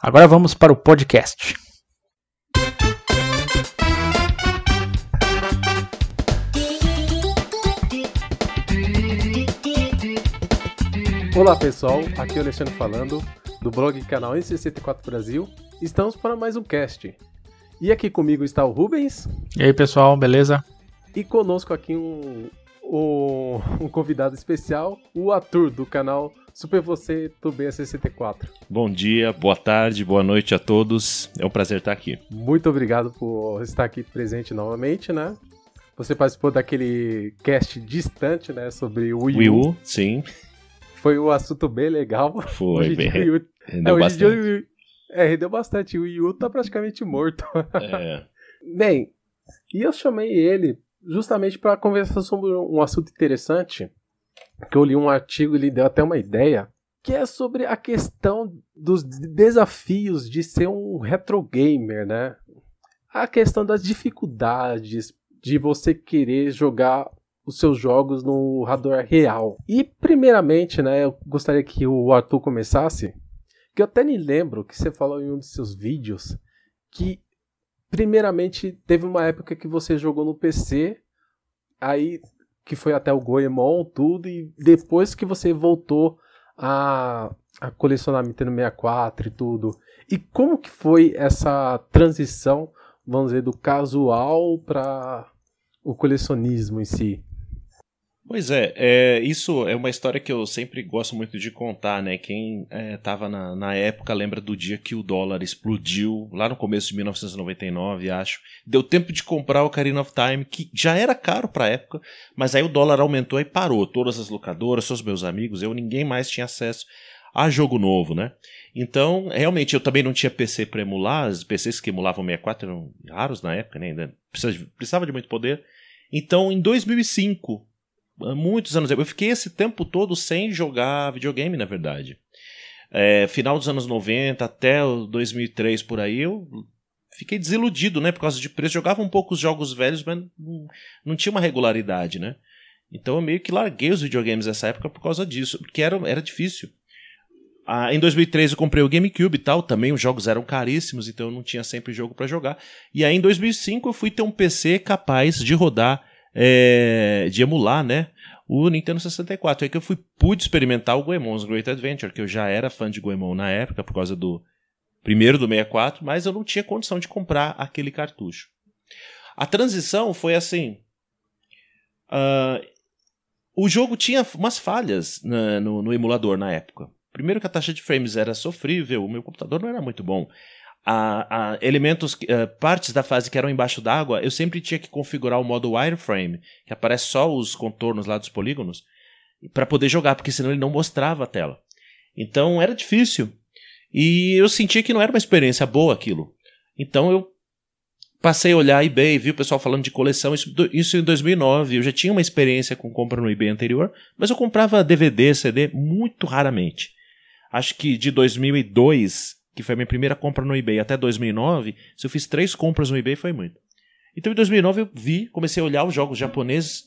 Agora vamos para o podcast. Olá pessoal, aqui é o Alexandre falando do blog canal N64 Brasil. Estamos para mais um cast. E aqui comigo está o Rubens. E aí pessoal, beleza? E conosco aqui um, um, um convidado especial, o Arthur do canal Super Você do B64. Bom dia, boa tarde, boa noite a todos. É um prazer estar aqui. Muito obrigado por estar aqui presente novamente, né? Você participou daquele cast distante, né, sobre o Wii U. Wii U, sim. Foi um assunto bem legal. Foi, Hoje em bem. dia, Rendeu é, dia, bastante. é, rendeu bastante. O Wii U tá praticamente morto. É, Bem, e eu chamei ele justamente para conversar sobre um assunto interessante, que eu li um artigo e ele deu até uma ideia, que é sobre a questão dos desafios de ser um retro gamer, né? A questão das dificuldades de você querer jogar os seus jogos no hardware real. E primeiramente, né, eu gostaria que o Arthur começasse, que eu até me lembro que você falou em um dos seus vídeos que primeiramente teve uma época que você jogou no PC, aí que foi até o Goemon, tudo, e depois que você voltou a, a colecionar Nintendo 64 e tudo. E como que foi essa transição, vamos dizer, do casual para o colecionismo em si? Pois é, é, isso é uma história que eu sempre gosto muito de contar, né? Quem estava na, na época lembra do dia que o dólar explodiu, lá no começo de 1999, acho. Deu tempo de comprar o Ocarina of Time, que já era caro pra época, mas aí o dólar aumentou e parou. Todas as locadoras, todos os meus amigos, eu, ninguém mais tinha acesso a jogo novo, né? Então, realmente, eu também não tinha PC para emular, os PCs que emulavam 64 eram raros na época, né? Ainda precisava de, muito poder. Então, em 2005, há muitos anos. Eu fiquei esse tempo todo sem jogar videogame, na verdade. É, final dos anos 90 até o 2003 por aí, eu fiquei desiludido, né? Por causa de preço. Jogava um pouco os jogos velhos, mas não, não tinha uma regularidade, né? Então eu meio que larguei os videogames nessa época por causa disso, porque era, era difícil. Ah, em 2003 eu comprei o GameCube e tal, também os jogos eram caríssimos, então eu não tinha sempre jogo para jogar. E aí em 2005 eu fui ter um PC capaz de rodar, é, de emular, né? o Nintendo 64. Aí que eu fui pude experimentar o Goemon's Great Adventure, que eu já era fã de Goemon na época por causa do primeiro do 64, mas eu não tinha condição de comprar aquele cartucho. A transição foi assim. ah, o jogo tinha umas falhas na- no, no emulador na época. Primeiro que a taxa de frames era sofrível, o meu computador não era muito bom. A, a elementos, eh, partes da fase que eram embaixo d'água, eu sempre tinha que configurar o modo wireframe, que aparece só os contornos lá dos polígonos, para poder jogar, porque senão ele não mostrava a tela. Então era difícil. E eu sentia que não era uma experiência boa aquilo. Então eu passei a olhar eBay, vi o pessoal falando de coleção, isso, isso em 2009. Eu já tinha uma experiência com compra no eBay anterior, mas eu comprava DVD, CD muito raramente. Acho que de 2002, que foi a minha primeira compra no eBay, até 2009, se eu fiz três compras no eBay foi muito. Então em 2009 eu vi, comecei a olhar os jogos japoneses.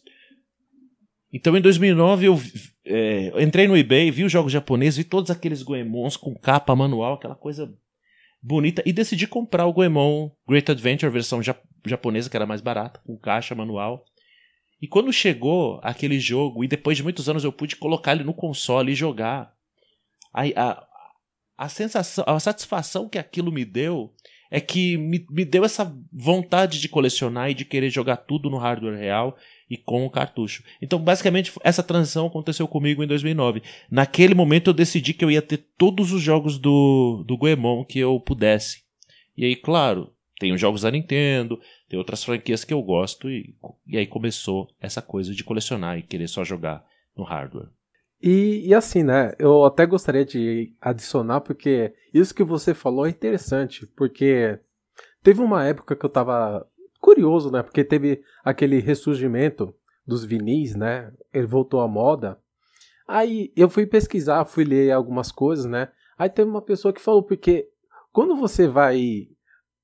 Então em 2009 eu é, entrei no eBay, vi os jogos japoneses, vi todos aqueles Goemons com capa manual, aquela coisa bonita, e decidi comprar o Goemon Great Adventure, versão ja japonesa, que era mais barata, com caixa manual. E quando chegou aquele jogo, e depois de muitos anos eu pude colocar ele no console e jogar, a, a, a sensação, a satisfação que aquilo me deu é que me, me deu essa vontade de colecionar e de querer jogar tudo no hardware real e com o cartucho. Então, basicamente, essa transição aconteceu comigo em 2009. Naquele momento eu decidi que eu ia ter todos os jogos do, do Goemon que eu pudesse. E aí, claro, tem os jogos da Nintendo, tem outras franquias que eu gosto, e, e aí começou essa coisa de colecionar e querer só jogar no hardware. E, e, assim, né? Eu até gostaria de adicionar, porque isso que você falou é interessante, porque teve uma época que eu tava curioso, né? Porque teve aquele ressurgimento dos vinis, né? Ele voltou à moda. Aí eu fui pesquisar, fui ler algumas coisas, né? Aí teve uma pessoa que falou, porque quando você vai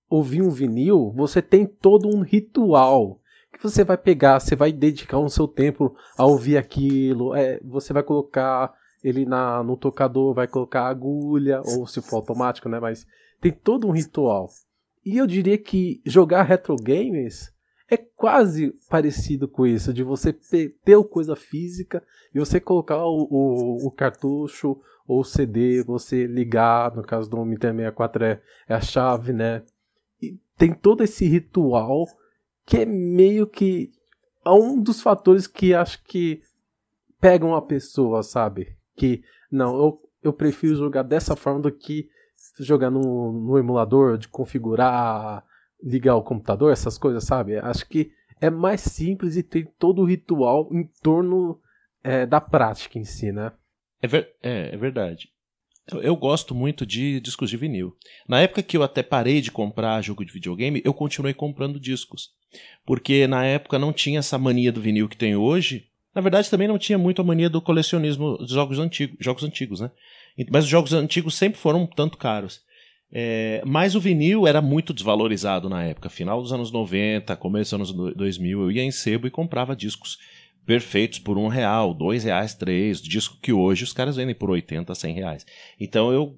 ouvir um vinil, você tem todo um ritual que você vai pegar, você vai dedicar um seu tempo a ouvir aquilo, é, você vai colocar ele na, no tocador, vai colocar agulha, ou se for automático, né? Mas tem todo um ritual. E eu diria que jogar retro games é quase parecido com isso, de você ter coisa física e você colocar o, o, o cartucho ou o CD, você ligar, no caso do Nintendo 64 é, é a chave, né? E tem todo esse ritual que é meio que é um dos fatores que acho que pegam a pessoa, sabe? Que não, eu, eu prefiro jogar dessa forma do que jogar no, no emulador, de configurar, ligar o computador, essas coisas, sabe? Acho que é mais simples e tem todo o ritual em torno é, da prática em si, né? É, ver, é, é verdade. Eu, eu, gosto muito de discos de vinil. Na época que eu até parei de comprar jogo de videogame, eu continuei comprando discos. Porque na época não tinha essa mania do vinil que tem hoje. Na verdade, também não tinha muito a mania do colecionismo dos jogos antigos, jogos antigos, né? Mas os jogos antigos sempre foram um tanto caros. É, mas o vinil era muito desvalorizado na época, final dos anos 90, começo dos anos 2000. Eu ia em sebo e comprava discos perfeitos por um real, dois reais, três, disco que hoje os caras vendem por 80, 100 reais. Então eu,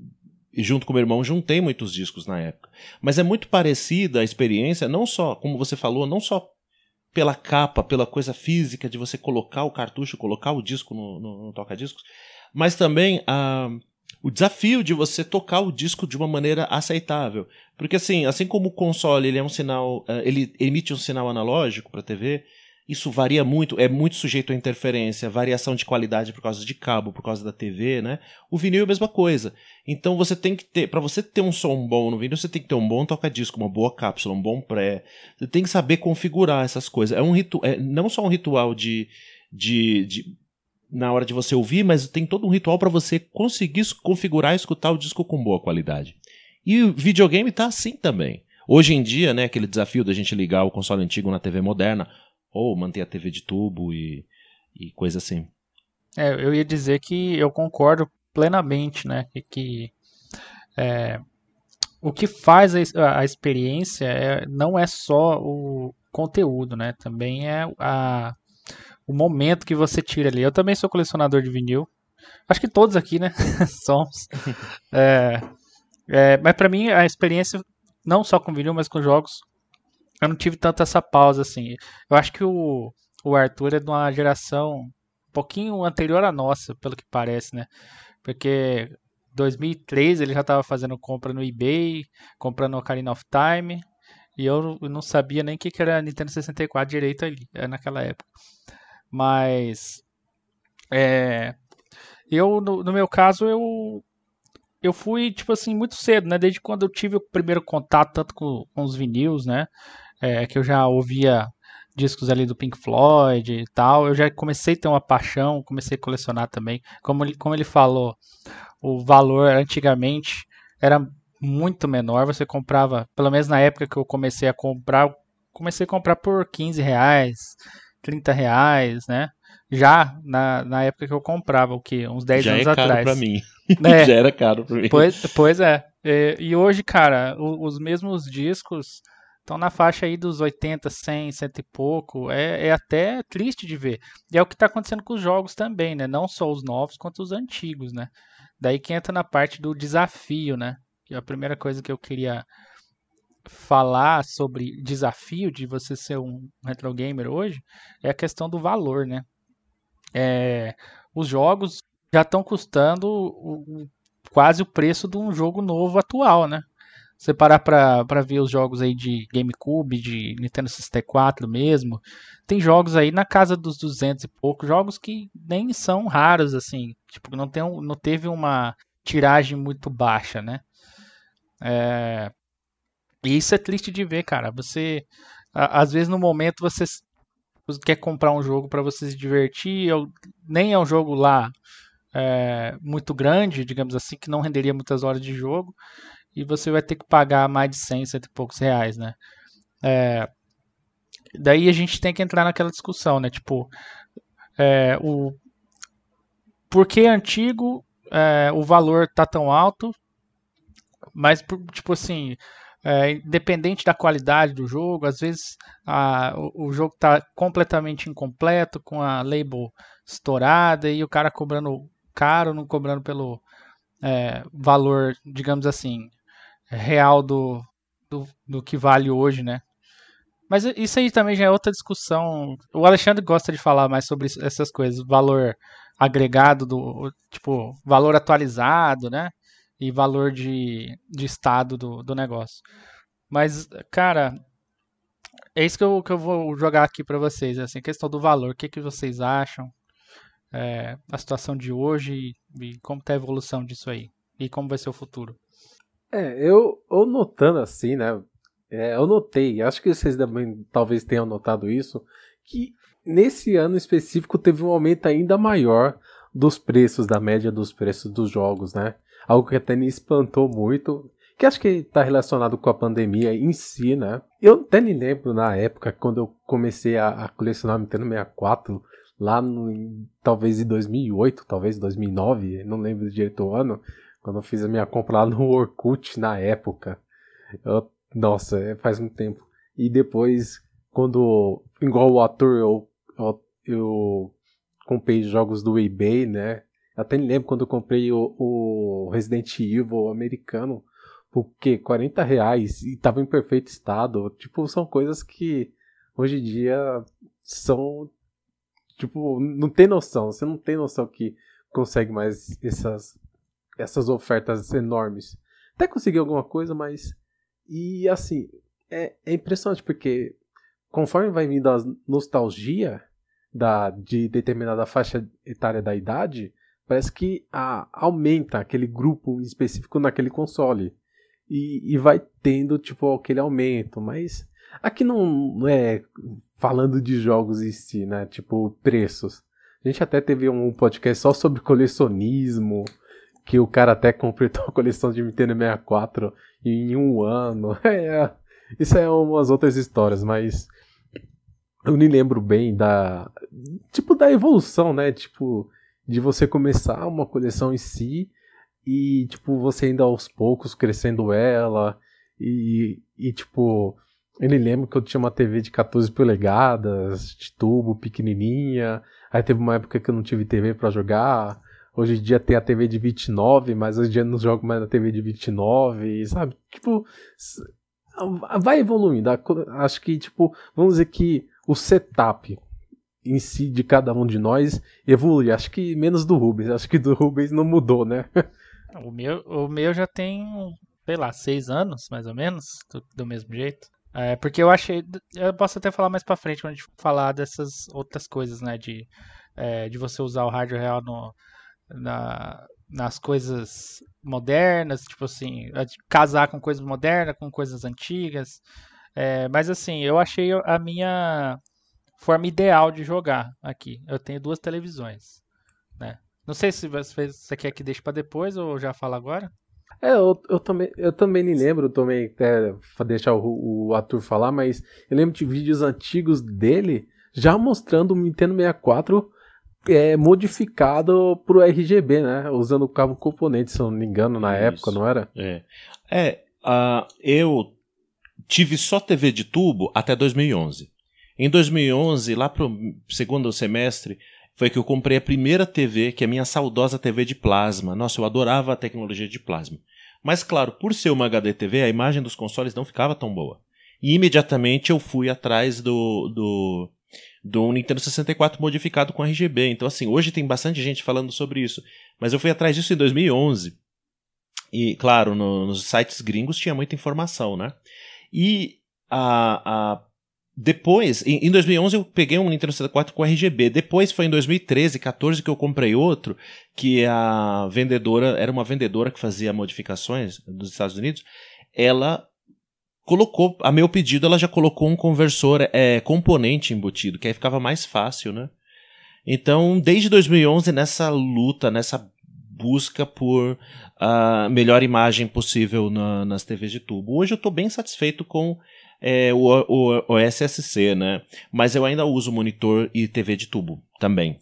junto com meu irmão, juntei muitos discos na época. Mas é muito parecida a experiência, não só, como você falou, não só pela capa, pela coisa física de você colocar o cartucho, colocar o disco no, no, no toca-discos, mas também a o desafio de você tocar o disco de uma maneira aceitável. Porque assim, assim como o console ele é um sinal, uh, ele emite um sinal analógico para a TV, isso varia muito, é muito sujeito a interferência, variação de qualidade por causa de cabo, por causa da TV, né? O vinil é a mesma coisa. Então você tem que ter, para você ter um som bom no vinil, você tem que ter um bom toca-disco, uma boa cápsula, um bom pré. Você tem que saber configurar essas coisas. É um ritual, é não só um ritual de, de, de na hora de você ouvir, mas tem todo um ritual para você conseguir configurar e escutar o disco com boa qualidade. E o videogame tá assim também. Hoje em dia, né, aquele desafio da gente ligar o console antigo na TV moderna, ou manter a TV de tubo e, e coisa assim. É, eu ia dizer que eu concordo plenamente, né, que, que é, o que faz a, a experiência é, não é só o conteúdo, né, também é a, o momento que você tira ali. Eu também sou colecionador de vinil, acho que todos aqui, né, somos. É, é, mas para mim a experiência, não só com vinil, mas com jogos, eu não tive tanta essa pausa assim. Eu acho que o, o Arthur é de uma geração um pouquinho anterior à nossa, pelo que parece, né? Porque 2003 ele já estava fazendo compra no eBay, comprando Ocarina of Time, e eu não sabia nem o que, que era Nintendo 64 direito ali, é, naquela época. Mas é, eu no, no, meu caso eu eu fui tipo assim muito cedo, né? Desde quando eu tive o primeiro contato tanto com, com os vinis, né? É, que eu já ouvia discos ali do Pink Floyd e tal, eu já comecei a ter uma paixão, comecei a colecionar também. Como ele, como ele falou, o valor antigamente era muito menor, você comprava, pelo menos na época que eu comecei a comprar, comecei a comprar por 15 reais, 30 reais, né? Já na, na época que eu comprava, o que? Uns 10 Já anos é atrás. caro pra mim. É. Já era caro pra mim. Pois, pois é. E, e hoje, cara, os mesmos discos Estão na faixa aí dos 80, 100, cento e pouco. É, é até triste de ver. E é o que está acontecendo com os jogos também, né? Não só os novos, quanto os antigos, né? Daí que entra na parte do desafio, né? Que a primeira coisa que eu queria falar sobre desafio de você ser um retro gamer hoje é a questão do valor, né? É, os jogos já estão custando o, quase o preço de um jogo novo atual, né? Você parar pra ver os jogos aí de GameCube, de Nintendo 64 mesmo, tem jogos aí na casa dos 200 e pouco, jogos que nem são raros, assim, tipo, não, tem não teve uma tiragem muito baixa, né? É... E isso é triste de ver, cara. Você, às vezes no momento você quer comprar um jogo para você se divertir, nem é um jogo lá é, muito grande, digamos assim, que não renderia muitas horas de jogo, e você vai ter que pagar mais de 100, cento e poucos reais, né? É, daí a gente tem que entrar naquela discussão, né? Tipo, é, o por que antigo é, o valor tá tão alto, mas tipo assim, é, independente da qualidade do jogo, às vezes a, o, o, jogo está completamente incompleto, com a label estourada e o cara cobrando caro, não cobrando pelo é, valor, digamos assim, real do, do, do, que vale hoje, né? Mas isso aí também já é outra discussão. O Alexandre gosta de falar mais sobre essas coisas, valor agregado do tipo valor atualizado, né? e valor de, de estado do, do negócio. Mas, cara, é isso que eu, que eu vou jogar aqui para vocês. Assim, questão do valor. O que, que vocês acham? É, a situação de hoje e, como está a evolução disso aí? E como vai ser o futuro? É, eu, eu notando assim, né? É, eu notei, acho que vocês também talvez tenham notado isso, que nesse ano específico teve um aumento ainda maior dos preços, da média dos preços dos jogos, né? algo que até me espantou muito, que acho que está relacionado com a pandemia em si, né? Eu até me lembro na época, quando eu comecei a, a colecionar Nintendo 64, lá no, talvez em 2008, talvez 2009, não lembro direito o ano, quando eu fiz a minha compra lá no Orkut na época. Eu, nossa, é, faz muito tempo. E depois, quando, igual o ator, eu, eu, eu comprei jogos do eBay, né? Até me lembro quando eu comprei o, o Resident Evil americano por quê? 40 reais e tava em perfeito estado. Tipo, são coisas que hoje em dia são. Tipo, não tem noção. Você não tem noção que consegue mais essas, essas ofertas enormes. Até consegui alguma coisa, mas. E assim, é, é impressionante porque conforme vai vindo a nostalgia da, de determinada faixa etária da idade, parece que a, aumenta aquele grupo específico naquele console. E, e vai tendo, tipo, aquele aumento. Mas aqui não é falando de jogos em si, né? Tipo, preços. A gente até teve um podcast só sobre colecionismo, que o cara até completou a coleção de Nintendo 64 em um ano. É, isso é umas outras histórias, mas eu nem lembro bem da tipo da evolução, né? Tipo, de você começar uma coleção em si e, tipo, você ainda aos poucos crescendo ela e, e tipo, eu me lembro que eu tinha uma TV de 14 polegadas, de tubo, pequenininha, aí teve uma época que eu não tive TV para jogar, hoje em dia tem a TV de 29, mas hoje em dia não jogo mais na TV de 29, sabe? Tipo, vai evoluindo, acho que, tipo, vamos dizer que o setup em si de cada um de nós evolui. Acho que menos do Rubens. Acho que do Rubens não mudou, né? O meu, o meu já tem, sei lá, seis anos, mais ou menos, do, do mesmo jeito. É, porque eu achei. Eu posso até falar mais pra frente quando a gente falar dessas outras coisas, né? De, é, de você usar o hardware real no, na, nas coisas modernas, tipo assim, casar com coisas modernas, com coisas antigas. É, mas assim, eu achei a minha forma ideal de jogar aqui. Eu tenho duas televisões, né? Não sei se você quer que deixe para depois ou já fala agora. É, eu, eu, também, eu também me lembro, também até deixar o, o ator falar, mas eu lembro de vídeos antigos dele já mostrando o Nintendo 64 é, modificado pro RGB, né? Usando o cabo componente, se não me engano, na Isso. época, não era? É. É, uh, eu tive só TV de tubo até 2011. Em 2011, lá pro segundo semestre, foi que eu comprei a primeira TV, que é a minha saudosa TV de plasma. Nossa, eu adorava a tecnologia de plasma. Mas claro, por ser uma HD TV, a imagem dos consoles não ficava tão boa. E imediatamente eu fui atrás do, do, do Nintendo 64 modificado com RGB. Então, assim, hoje tem bastante gente falando sobre isso. Mas eu fui atrás disso em 2011. E, claro, no, nos sites gringos tinha muita informação, né? E a, a depois, em, em 2011 eu peguei um Nintendo 64 com RGB. Depois foi em 2013, 14 que eu comprei outro, que a vendedora era uma vendedora que fazia modificações dos Estados Unidos. Ela colocou, a meu pedido, ela já colocou um conversor é, componente embutido, que aí ficava mais fácil, né? Então, desde 2011, nessa luta, nessa busca por a uh, melhor imagem possível na, nas TVs de tubo. Hoje eu estou bem satisfeito com é, o, o, o SSC, né? Mas eu ainda uso monitor e TV de tubo também.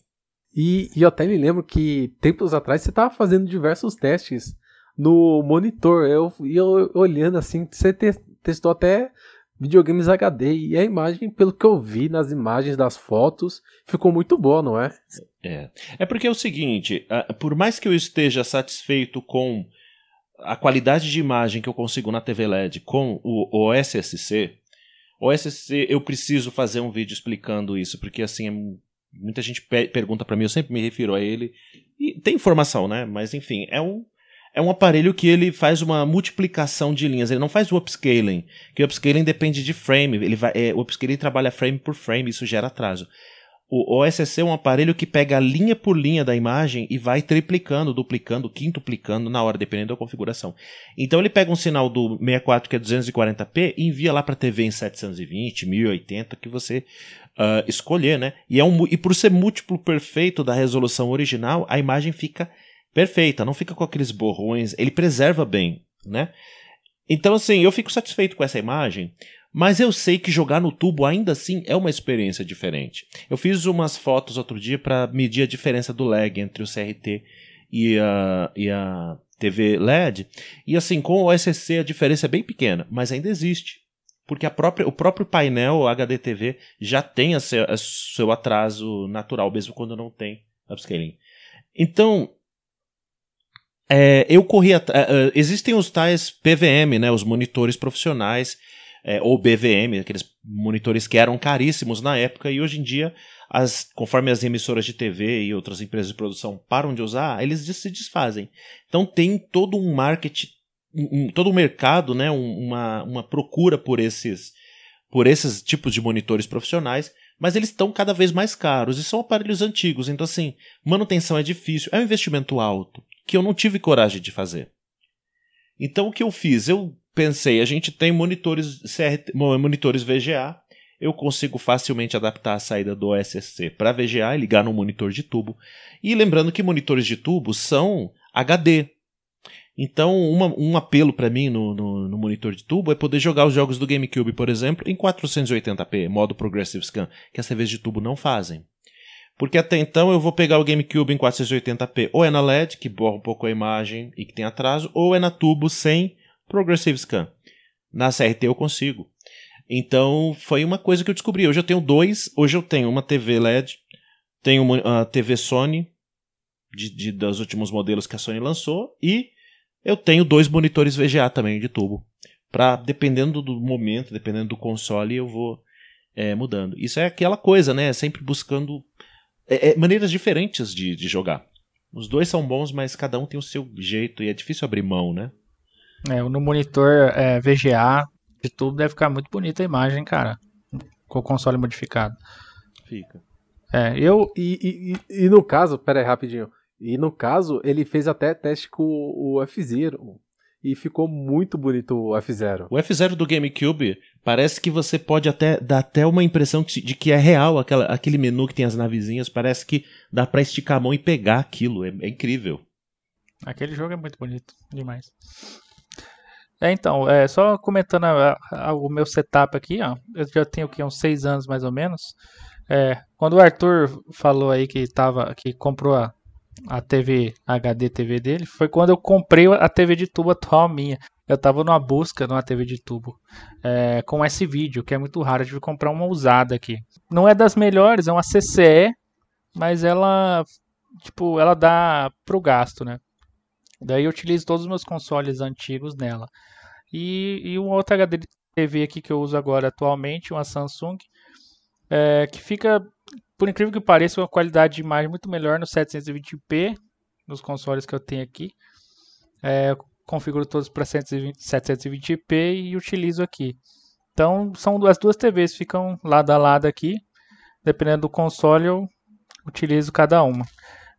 E, e eu até me lembro que tempos atrás você estava fazendo diversos testes no monitor. Eu, eu olhando assim, você te, testou até videogames HD e a imagem, pelo que eu vi nas imagens das fotos, ficou muito boa, não é? É, é porque é o seguinte, por mais que eu esteja satisfeito com a qualidade de imagem que eu consigo na TV LED com o, o SSC, o SSC eu preciso fazer um vídeo explicando isso, porque assim, é muita gente pergunta para mim, eu sempre me refiro a ele, e tem informação, né? Mas enfim, é um é um aparelho que ele faz uma multiplicação de linhas, ele não faz o upscaling, que o upscaling depende de frame, ele vai, é, o upscaling trabalha frame por frame, isso gera atraso. O OSC é um aparelho que pega linha por linha da imagem e vai triplicando, duplicando, quintuplicando na hora, dependendo da configuração. Então ele pega um sinal do 64 que é 240p e envia lá para a TV em 720, 1080 que você uh, escolher, né? E, é um, e por ser múltiplo perfeito da resolução original, a imagem fica perfeita, não fica com aqueles borrões, ele preserva bem, né? Então assim, eu fico satisfeito com essa imagem. Mas eu sei que jogar no tubo ainda assim é uma experiência diferente. Eu fiz umas fotos outro dia para medir a diferença do lag entre o CRT e a, e a TV LED. E assim, com o SSC a diferença é bem pequena, mas ainda existe. Porque própria, o próprio painel HD TV já tem a seu, seu atraso natural, mesmo quando não tem upscaling. Então, é, eu corri. Uh, existem os tais PVM, né, os monitores profissionais é, ou BVM, aqueles monitores que eram caríssimos na época e hoje em dia, as, conforme as emissoras de TV e outras empresas de produção param de usar, eles se desfazem. Então tem todo um marketing, um, todo um mercado, né, uma, uma procura por esses, por esses tipos de monitores profissionais, mas eles estão cada vez mais caros e são aparelhos antigos, então assim, manutenção é difícil, é um investimento alto que eu não tive coragem de fazer. Então o que eu fiz? Eu pensei, a gente tem monitores CRT, monitores VGA, eu consigo facilmente adaptar a saída do OSSC para VGA e ligar no monitor de tubo. E lembrando que monitores de tubo são HD. Então, uma, um apelo para mim no, no, no, monitor de tubo é poder jogar os jogos do GameCube, por exemplo, em 480p, modo Progressive Scan, que as TVs de tubo não fazem. Porque até então eu vou pegar o GameCube em 480p, ou é na LED, que borra um pouco a imagem e que tem atraso, ou é na tubo sem Progressive Scan. Na CRT eu consigo. Então foi uma coisa que eu descobri. Hoje eu tenho dois. Hoje eu tenho uma TV LED, tenho uma TV Sony, de, de, dos últimos modelos que a Sony lançou, e eu tenho dois monitores VGA também de tubo. Pra, dependendo do momento, dependendo do console, eu vou é, mudando. Isso é aquela coisa, né? Sempre buscando é, é, maneiras diferentes de, de jogar. Os dois são bons, mas cada um tem o seu jeito e é difícil abrir mão, né? É, no monitor é, VGA de tudo deve ficar muito bonita a imagem, cara. Com o console modificado. Fica. É, eu. E, e, e no caso, pera aí rapidinho. E no caso, ele fez até teste com o F-Zero. E ficou muito bonito o F-Zero. O F-Zero do GameCube parece que você pode até dar até uma impressão de que é real aquela, aquele menu que tem as navezinhas. Parece que dá pra esticar a mão e pegar aquilo. É, é incrível. Aquele jogo é muito bonito demais. É, então, é, só comentando a, a, o meu setup aqui, ó, eu já tenho aqui uns seis anos mais ou menos. É, quando o Arthur falou aí que tava, que comprou a, a TV HD TV dele, foi quando eu comprei a TV de tubo atual minha. Eu tava numa busca numa TV de tubo é, com esse vídeo, que é muito raro. Eu tive que comprar uma usada aqui. Não é das melhores, é uma CCE, mas ela, tipo, ela dá pro gasto, né? Daí eu utilizo todos os meus consoles antigos nela. E, e um outro HD TV aqui que eu uso agora atualmente, uma Samsung, é, que fica, por incrível que pareça, uma qualidade de imagem muito melhor no 720p, nos consoles que eu tenho aqui. É, configuro todos para 720p e utilizo aqui. Então, são as duas TVs, ficam lado a lado aqui. Dependendo do console, eu utilizo cada uma.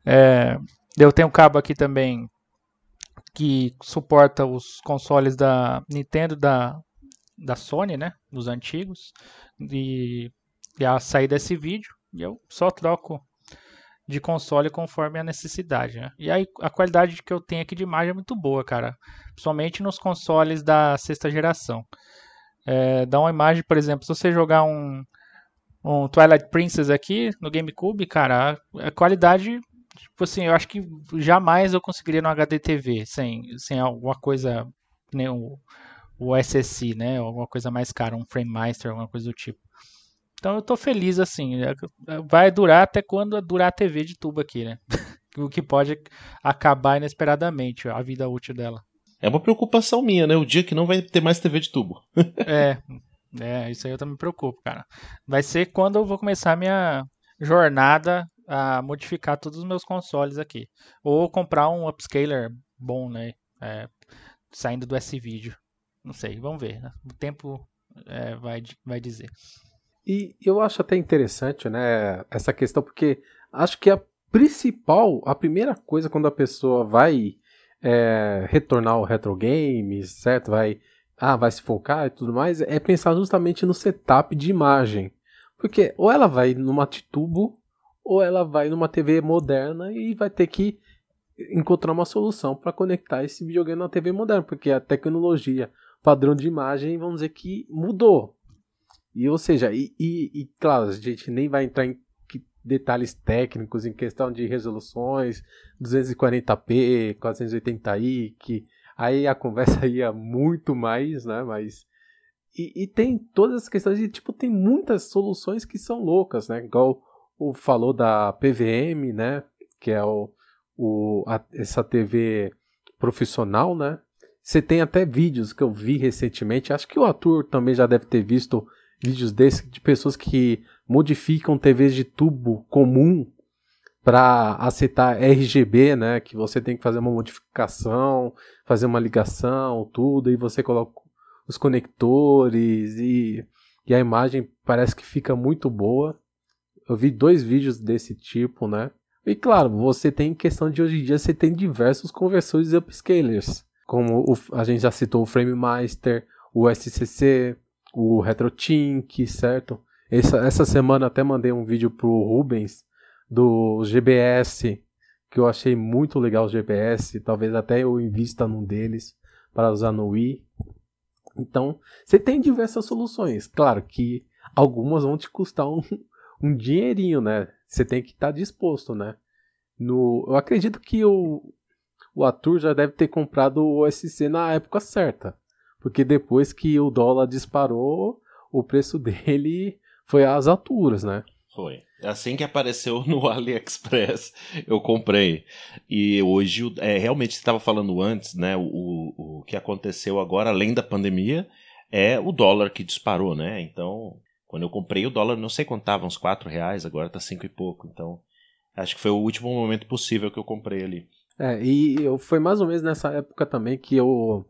É, eu tenho cabo aqui também que suporta os consoles da Nintendo, da, da Sony, né? Dos antigos. E, e a sair desse vídeo. E eu só troco de console conforme a necessidade, né? E aí a qualidade que eu tenho aqui de imagem é muito boa, cara. Principalmente nos consoles da sexta geração. É, dá uma imagem, por exemplo, se você jogar um, um Twilight Princess aqui no GameCube, cara, a, qualidade, tipo assim, eu acho que jamais eu conseguiria no HD TV sem, sem alguma coisa, nem o, o SSI, né? Alguma coisa mais cara, um Frame Master, alguma coisa do tipo. Então eu tô feliz assim. É, vai durar até quando durar a TV de tubo aqui, né? o que pode acabar inesperadamente a vida útil dela. É uma preocupação minha, né? O dia que não vai ter mais TV de tubo. é, é, isso aí eu também me preocupo, cara. Vai ser quando eu vou começar a minha jornada a modificar todos os meus consoles aqui. Ou comprar um upscaler bom, né? É, saindo do S-Video. Não sei, vamos ver. Né? O tempo é, vai, vai dizer. E eu acho até interessante, né, essa questão, porque acho que a principal, a primeira coisa quando a pessoa vai é, retornar ao retro games, certo? Vai, ah, vai se focar e tudo mais, é pensar justamente no setup de imagem. Porque ou ela vai numa tubo ou ela vai numa TV moderna e vai ter que encontrar uma solução para conectar esse videogame na TV moderna, porque a tecnologia, padrão de imagem, vamos dizer que mudou. E ou seja, e, e, e, claro, a gente nem vai entrar em detalhes técnicos em questão de resoluções, 240p, 480i, que aí a conversa ia muito mais, né? Mas e, e, tem todas as questões de tipo tem muitas soluções que são loucas, né? Igual o falou da PVM, né? Que é o, o a, essa TV profissional, né? Você tem até vídeos que eu vi recentemente. Acho que o ator também já deve ter visto vídeos desses de pessoas que modificam TVs de tubo comum para aceitar RGB, né? Que você tem que fazer uma modificação, fazer uma ligação, tudo, e você coloca os conectores e, e a imagem parece que fica muito boa. Eu vi dois vídeos desse tipo, né? E claro, você tem questão de hoje em dia você tem diversos conversores upscalers, como o, a gente já citou o Frame Master, o SCC, o RetroTink, certo? Essa, essa semana até mandei um vídeo pro Rubens do GBS, que eu achei muito legal o GBS, talvez até eu invista num deles para usar no Wii. Então, você tem diversas soluções. Claro que algumas vão te custar um, um dinheirinho, né? Você tem que estar tá disposto, né? No, eu acredito que o, o Atur já deve ter comprado o OSC na época certa. Porque depois que o dólar disparou, o preço dele foi às alturas, né? Foi. Assim que apareceu no AliExpress, eu comprei. E hoje, é, realmente, você estava falando antes, né? O, o, o que aconteceu agora, além da pandemia, é o dólar que disparou, né? Então, quando eu comprei o dólar, não sei quanto estava, uns 4 reais, agora tá 5 e pouco. Então, acho que foi o último momento possível que eu comprei ali. É, e eu, foi mais ou menos nessa época também que eu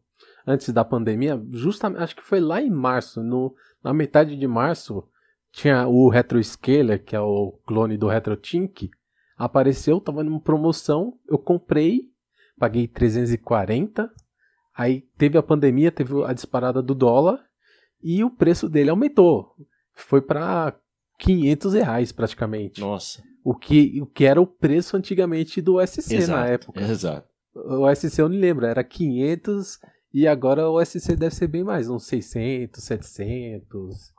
antes da pandemia, justamente, acho que foi lá em março, no, na metade de março, tinha o RetroScaler, que é o clone do RetroTink, apareceu, tava numa promoção, eu comprei, paguei 340, aí teve a pandemia, teve a disparada do dólar, e o preço dele aumentou, foi para 500 reais praticamente. Nossa. O que, o que era o preço antigamente do SC exato, na época. Exato. O SC eu não lembro, era 500 e agora o SC deve ser bem mais, uns 600, 700.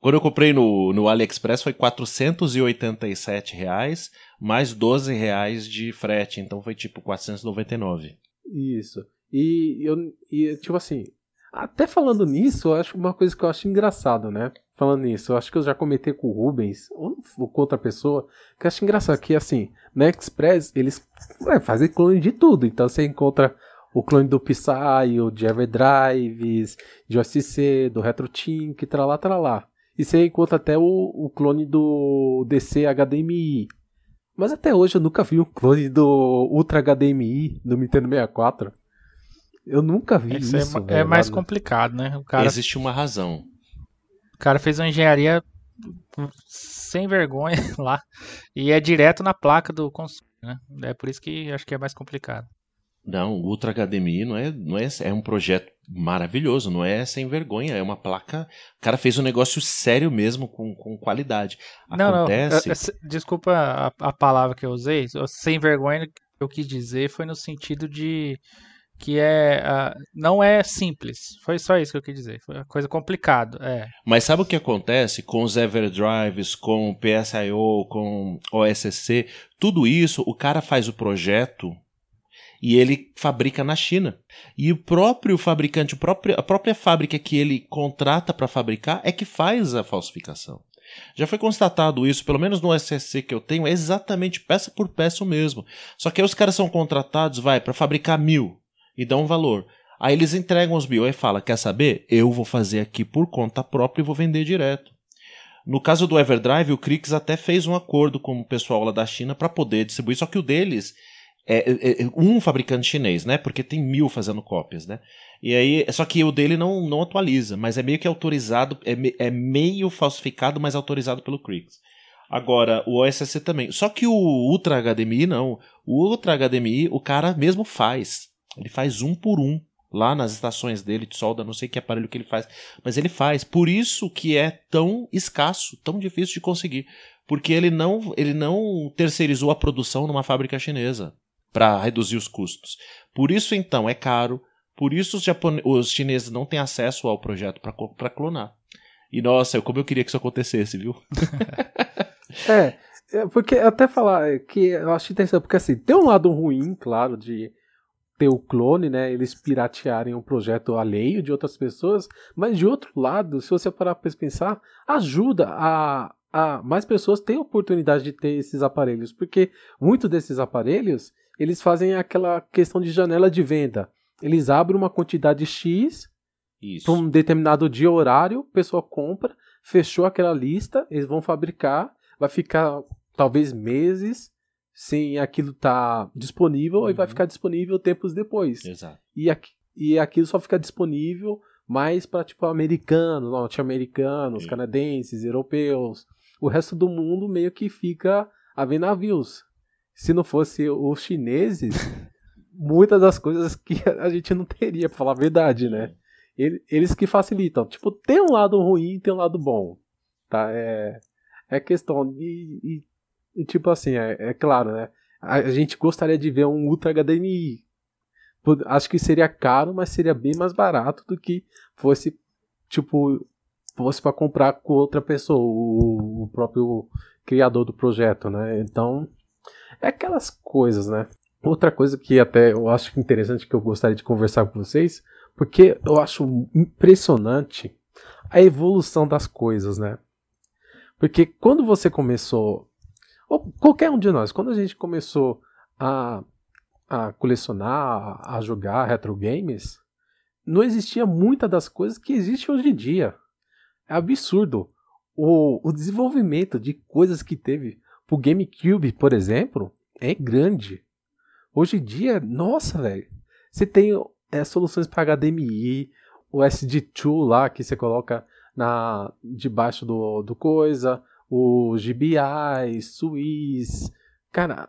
Quando eu comprei no, no AliExpress foi 487 reais, mais 12 reais de frete, então foi tipo 499. Isso. E eu e, tipo assim, até falando nisso, eu acho uma coisa que eu acho engraçado, né? Falando nisso, eu acho que eu já comentei com o Rubens, ou, com outra pessoa, que eu acho engraçado que assim, na Express eles é, fazem clone de tudo, então você encontra o clone do Psy, de Everdrives, de OSC, do RetroTink, tralá, tralá. E você encontra até o, o clone do DC HDMI. Mas até hoje eu nunca vi um clone do Ultra HDMI do Nintendo 64. Eu nunca vi Esse é isso. É, velho, é mais complicado, né? O cara, Existe uma razão. O cara fez uma engenharia sem vergonha lá. E é direto na placa do console, né? É por isso que acho que é mais complicado. Não, o Ultra HDMI não é, não é, é um projeto maravilhoso, não é sem vergonha, é uma placa. O cara fez um negócio sério mesmo, com, com qualidade. Acontece. Não, não. Desculpa a, a palavra que eu usei, sem vergonha, eu quis dizer foi no sentido de que é uh, não é simples. Foi só isso que eu quis dizer. Foi uma coisa complicada. É. Mas sabe o que acontece com os Everdrives, com o PSIO, com OSC? Tudo isso, o cara faz o projeto e ele fabrica na China. E o próprio fabricante, o próprio, a própria fábrica que ele contrata para fabricar é que faz a falsificação. Já foi constatado isso, pelo menos no SSC que eu tenho, é exatamente peça por peça o mesmo. Só que aí os caras são contratados, vai, para fabricar mil e dão um valor. Aí eles entregam os mil e fala, quer saber? Eu vou fazer aqui por conta própria e vou vender direto. No caso do Everdrive, o Crix até fez um acordo com o pessoal lá da China para poder distribuir, só que o deles é, é, é, um fabricante chinês, né? Porque tem mil fazendo cópias, né? E aí, só que o dele não, não atualiza, mas é meio que autorizado, é, é meio falsificado, mas autorizado pelo Crix. Agora, o OSS também. Só que o Ultra HDMI não. O Ultra HDMI, o cara mesmo faz. Ele faz um por um lá nas estações dele de solda, não sei que aparelho que ele faz, mas ele faz. Por isso que é tão escasso, tão difícil de conseguir, porque ele não, ele não terceirizou a produção numa fábrica chinesa para reduzir os custos. Por isso, então, é caro. Por isso, os, os chineses não têm acesso ao projeto para clonar. E nossa, como eu queria que isso acontecesse, viu? é, é, porque até falar que eu acho interessante, porque assim, tem um lado ruim, claro, de ter o clone, né? Eles piratearem um projeto alheio de outras pessoas, mas de outro lado, se você parar para pensar, ajuda a, a mais pessoas terem oportunidade de ter esses aparelhos, porque muitos desses aparelhos eles fazem aquela questão de janela de venda. Eles abrem uma quantidade X para um determinado dia horário, a pessoa compra, fechou aquela lista, eles vão fabricar, vai ficar talvez meses sem aquilo estar tá disponível uhum. e vai ficar disponível tempos depois. Exato. E, aqui, e aquilo só fica disponível mais para tipo americanos, norte-americanos, canadenses, europeus. O resto do mundo meio que fica a ver navios se não fosse os chineses, muitas das coisas que a gente não teria, pra falar a verdade, né? Eles que facilitam. Tipo, tem um lado ruim e tem um lado bom. Tá? É, é questão de. E, tipo assim, é, é, claro, né? A gente gostaria de ver um Ultra HDMI. Acho que seria caro, mas seria bem mais barato do que fosse, tipo, fosse para comprar com outra pessoa, o, o próprio criador do projeto, né? Então, é aquelas coisas, né? Outra coisa que até eu acho interessante que eu gostaria de conversar com vocês, porque eu acho impressionante a evolução das coisas, né? Porque quando você começou, ou qualquer um de nós, quando a gente começou a, a colecionar, a jogar retro games, não existia muita das coisas que existem hoje em dia. É absurdo. O, o desenvolvimento de coisas que teve o GameCube, por exemplo, é grande. Hoje em dia, nossa, velho. Você tem é, soluções para HDMI, o SD2 lá que você coloca na debaixo do, do coisa, o GBI, Swiss. Cara,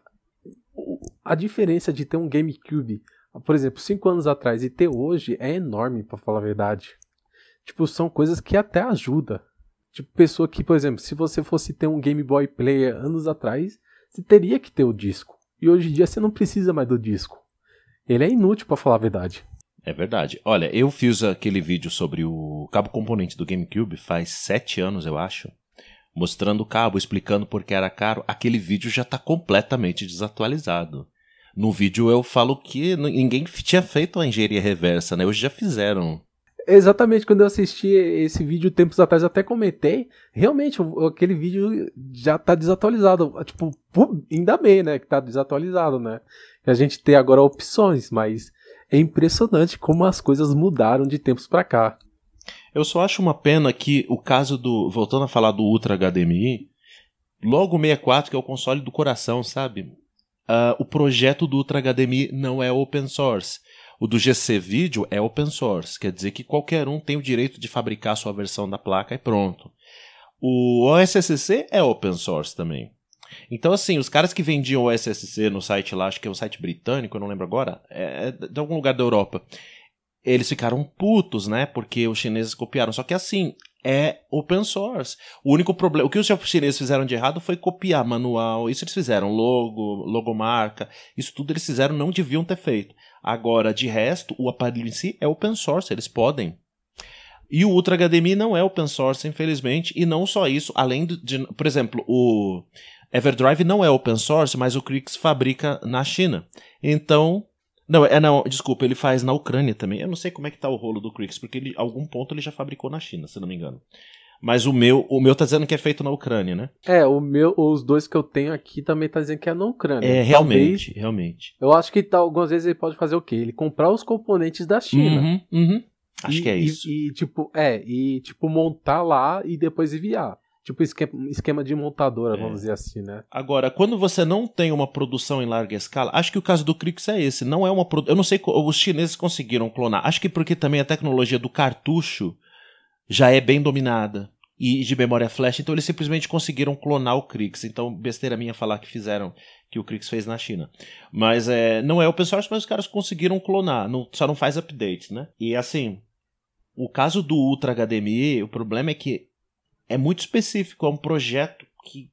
a diferença de ter um GameCube, por exemplo, 5 anos atrás e ter hoje é enorme, para falar a verdade. Tipo, são coisas que até ajudam. Tipo, pessoa que, por exemplo, se você fosse ter um Game Boy Player anos atrás, você teria que ter o disco. E hoje em dia você não precisa mais do disco. Ele é inútil para falar a verdade. É verdade. Olha, eu fiz aquele vídeo sobre o cabo componente do GameCube faz sete anos, eu acho. Mostrando o cabo, explicando por que era caro. Aquele vídeo já está completamente desatualizado. No vídeo eu falo que ninguém tinha feito a engenharia reversa, né? Hoje já fizeram. Exatamente, quando eu assisti esse vídeo tempos atrás, até comentei. Realmente, aquele vídeo já tá desatualizado. Tipo, ainda bem, né? Que tá desatualizado, né? E a gente tem agora opções, mas é impressionante como as coisas mudaram de tempos para cá. Eu só acho uma pena que o caso do. Voltando a falar do Ultra HDMI, logo o 64, que é o console do coração, sabe? Uh, o projeto do Ultra HDMI não é open source. O do GC Video é open source, quer dizer que qualquer um tem o direito de fabricar a sua versão da placa e pronto. O OSSC é open source também. Então, assim, os caras que vendiam o SSC no site lá, acho que é um site britânico, eu não lembro agora, é de algum lugar da Europa, eles ficaram putos, né? Porque os chineses copiaram. Só que assim, é open source. O único problema, o que os chineses fizeram de errado foi copiar manual. Isso eles fizeram, logo, logomarca, isso tudo eles fizeram, não deviam ter feito. Agora, de resto, o aparelho em si é open source, eles podem. E o Ultra HDMI não é open source, infelizmente, e não só isso, além de, por exemplo, o Everdrive não é open source, mas o Crix fabrica na China. Então, não, é não, desculpa, ele faz na Ucrânia também. Eu não sei como é que tá o rolo do Crix, porque ele, algum ponto ele já fabricou na China, se não me engano. Mas o meu, o meu tá dizendo que é feito na Ucrânia, né? É, o meu, os dois que eu tenho aqui também tá dizendo que é na Ucrânia. É, realmente, Talvez, realmente. Eu acho que tá, algumas vezes ele pode fazer o quê? Ele comprar os componentes da China. Uhum, uhum. Acho e, que é isso. E, e, tipo, é, e tipo montar lá e depois enviar. Tipo esquema, esquema de montadora, é. vamos dizer assim, né? Agora, quando você não tem uma produção em larga escala, acho que o caso do Crix é esse. Não é uma Eu não sei os chineses conseguiram clonar. Acho que porque também a tecnologia do cartucho já é bem dominada e de memória flash, então eles simplesmente conseguiram clonar o Crix. Então, besteira minha falar que fizeram que o Crix fez na China. Mas é, não é open source, mas os caras conseguiram clonar, não, só não faz update, né? E assim, o caso do Ultra HDMI, o problema é que é muito específico, é um projeto que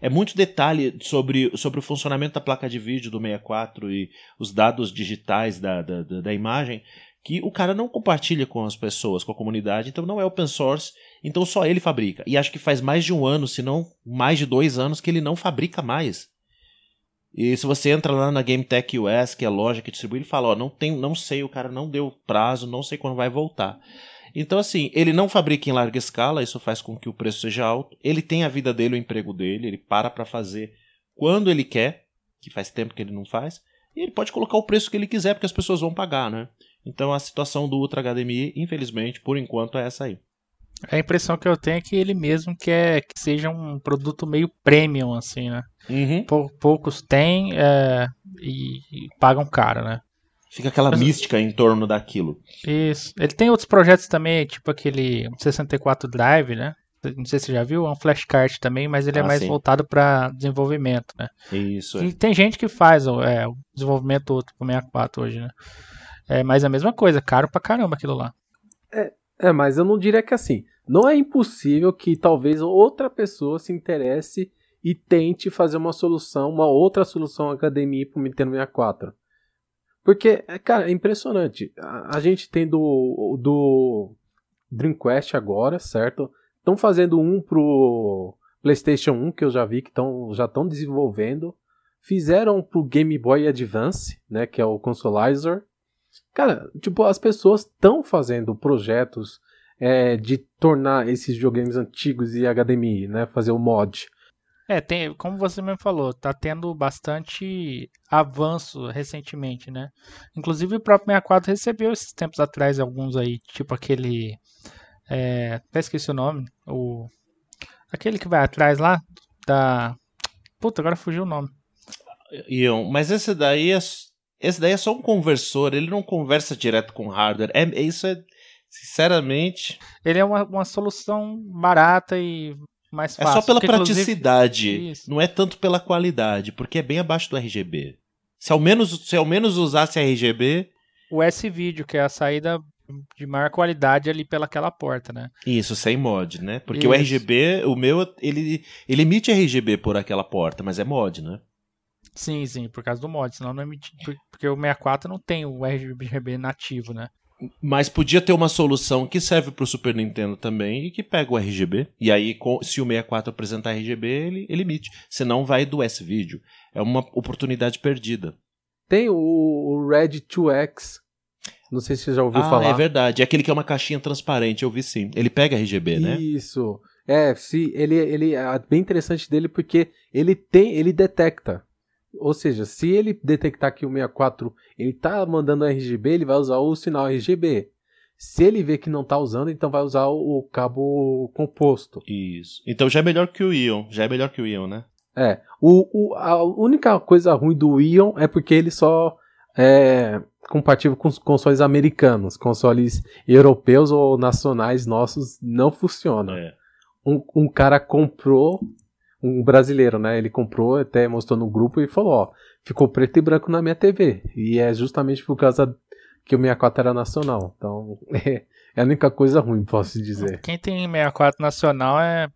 é muito detalhe sobre, sobre o funcionamento da placa de vídeo do 64 e os dados digitais da, da, da, imagem que o cara não compartilha com as pessoas, com a comunidade, então não é open source, então só ele fabrica. E acho que faz mais de um ano, se não mais de dois anos, que ele não fabrica mais. E se você entra lá na GameTech US, que é a loja que distribui, ele fala, ó, não, tem, não sei, o cara não deu prazo, não sei quando vai voltar. Então, assim, ele não fabrica em larga escala, isso faz com que o preço seja alto. Ele tem a vida dele, o emprego dele, ele para para fazer quando ele quer, que faz tempo que ele não faz, e ele pode colocar o preço que ele quiser, porque as pessoas vão pagar, né? Então a situação do Ultra HDMI, infelizmente, por enquanto, é essa aí. A impressão que eu tenho é que ele mesmo quer que seja um produto meio premium, assim, né? Uhum. Poucos têm é, e, e, pagam caro, né? Fica aquela Mas, mística em torno daquilo. Isso. Ele tem outros projetos também, tipo aquele 64 Drive, né? Não sei se você já viu, é um flashcard também, mas ele é ah, é mais sim. voltado para desenvolvimento, né? Isso. E é. tem gente que faz é, o desenvolvimento outro pro 64 hoje, né? É, mas é a mesma coisa, caro pra caramba aquilo lá. É, é, mas eu não diria que assim, não é impossível que talvez outra pessoa se interesse e tente fazer uma solução, uma outra solução HDMI pro Nintendo 64. Porque, é, cara, é impressionante. A, a gente tem do, do Dreamcast agora, certo? Estão fazendo um pro PlayStation 1, que eu já vi que tão, já estão desenvolvendo. Fizeram pro Game Boy Advance, né? Que é o Consolizer. Cara, tipo, as pessoas estão fazendo projetos é, de tornar esses videogames antigos e HDMI, né? Fazer o mod. É, tem, como você mesmo falou, tá tendo bastante avanço recentemente, né? Inclusive o próprio 64 recebeu esses tempos atrás alguns aí, tipo aquele. É, até esqueci o nome. O, aquele que vai atrás lá da. Puta, agora fugiu o nome. Ion, mas esse daí é. Esse daí é só um conversor, ele não conversa direto com hardware. É, isso é. Sinceramente. Ele é uma, uma solução barata e mais fácil. É só pela praticidade, não é tanto pela qualidade, porque é bem abaixo do RGB. Se ao menos, se ao menos usasse RGB. O S-Video, que é a saída de maior qualidade ali pelaquela porta, né? Isso, sem mod, né? Porque Isso. o RGB, o meu, ele, ele emite RGB por aquela porta, mas é mod, né? Sim, sim, por causa do mod, senão não emite. Porque o 64 não tem o RGB nativo, né? Mas podia ter uma solução que serve para o Super Nintendo também e que pega o RGB. E aí, se o 64 apresentar RGB, ele, ele emite. Senão vai do S-Video. É uma oportunidade perdida. Tem o Red 2X. Não sei se você já ouviu ah, falar. É verdade. É aquele que é uma caixinha transparente, eu vi sim. Ele pega RGB, né? Isso. É, se ele, ele é bem interessante dele porque ele tem, ele detecta ou seja, se ele detectar que o 64 ele tá mandando RGB, ele vai usar o sinal RGB. Se ele vê que não está usando, então vai usar o, cabo composto. Isso. Então já é melhor que o Ion. Já é melhor que o Ion, né? É. O, o, a única coisa ruim do Ion é porque ele só é compatível com os consoles americanos. Consoles europeus ou nacionais nossos não funciona. É. Um, um cara comprou um brasileiro, né? Ele comprou, até mostrou no grupo e falou, ó, ficou preto e branco na minha TV. E é justamente por causa que o 64 era nacional. Então, é, é a única coisa ruim, posso dizer. Quem tem 64 nacional é,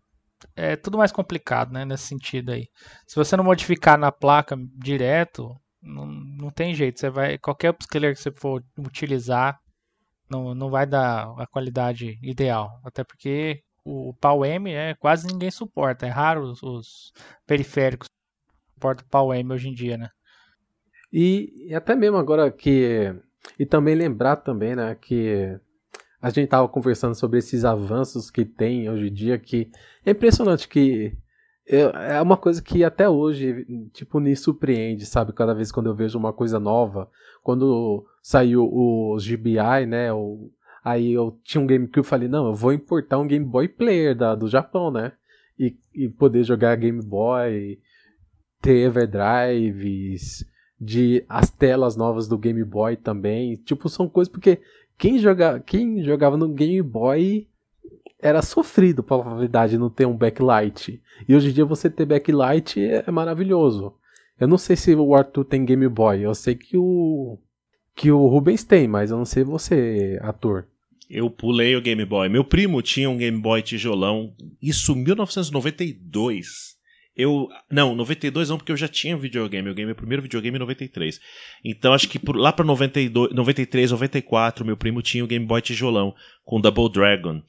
é tudo mais complicado, né? Nesse sentido aí. Se você não modificar na placa direto, não, não tem jeito. Você vai. Qualquer upscaler que você for utilizar, não, não vai dar a qualidade ideal. Até porque o PAL-M é, quase ninguém suporta. É raro os, os periféricos suportam o PAL-M hoje em dia, né? E, e, até mesmo agora que. E também lembrar também, né, que a gente tava conversando sobre esses avanços que tem hoje em dia, que é impressionante que é uma coisa que até hoje, tipo, me surpreende, sabe? Cada vez quando eu vejo uma coisa nova. Quando saiu o GBI, né? O, aí eu tinha um GameCube e falei, não, eu vou importar um Game Boy Player da, do Japão, né? E, e poder jogar Game Boy, ter Everdrives, de as telas novas do Game Boy também. Tipo, são coisas porque quem, joga, quem jogava no Game Boy era sofrido pra probabilidade não ter um backlight. E hoje em dia você ter backlight é maravilhoso. Eu não sei se o Arthur tem Game Boy, eu sei que o que o Rubens tem, mas eu não sei você, ator. Eu pulei o Game Boy. Meu primo tinha um Game Boy tijolão, isso em 1992. Eu. Não, 92 não, porque eu já tinha videogame. Eu ganhei meu primeiro videogame em 93. Então acho que por, lá pra 92, 93, 94, meu primo tinha o Game Boy tijolão com Double Dragon.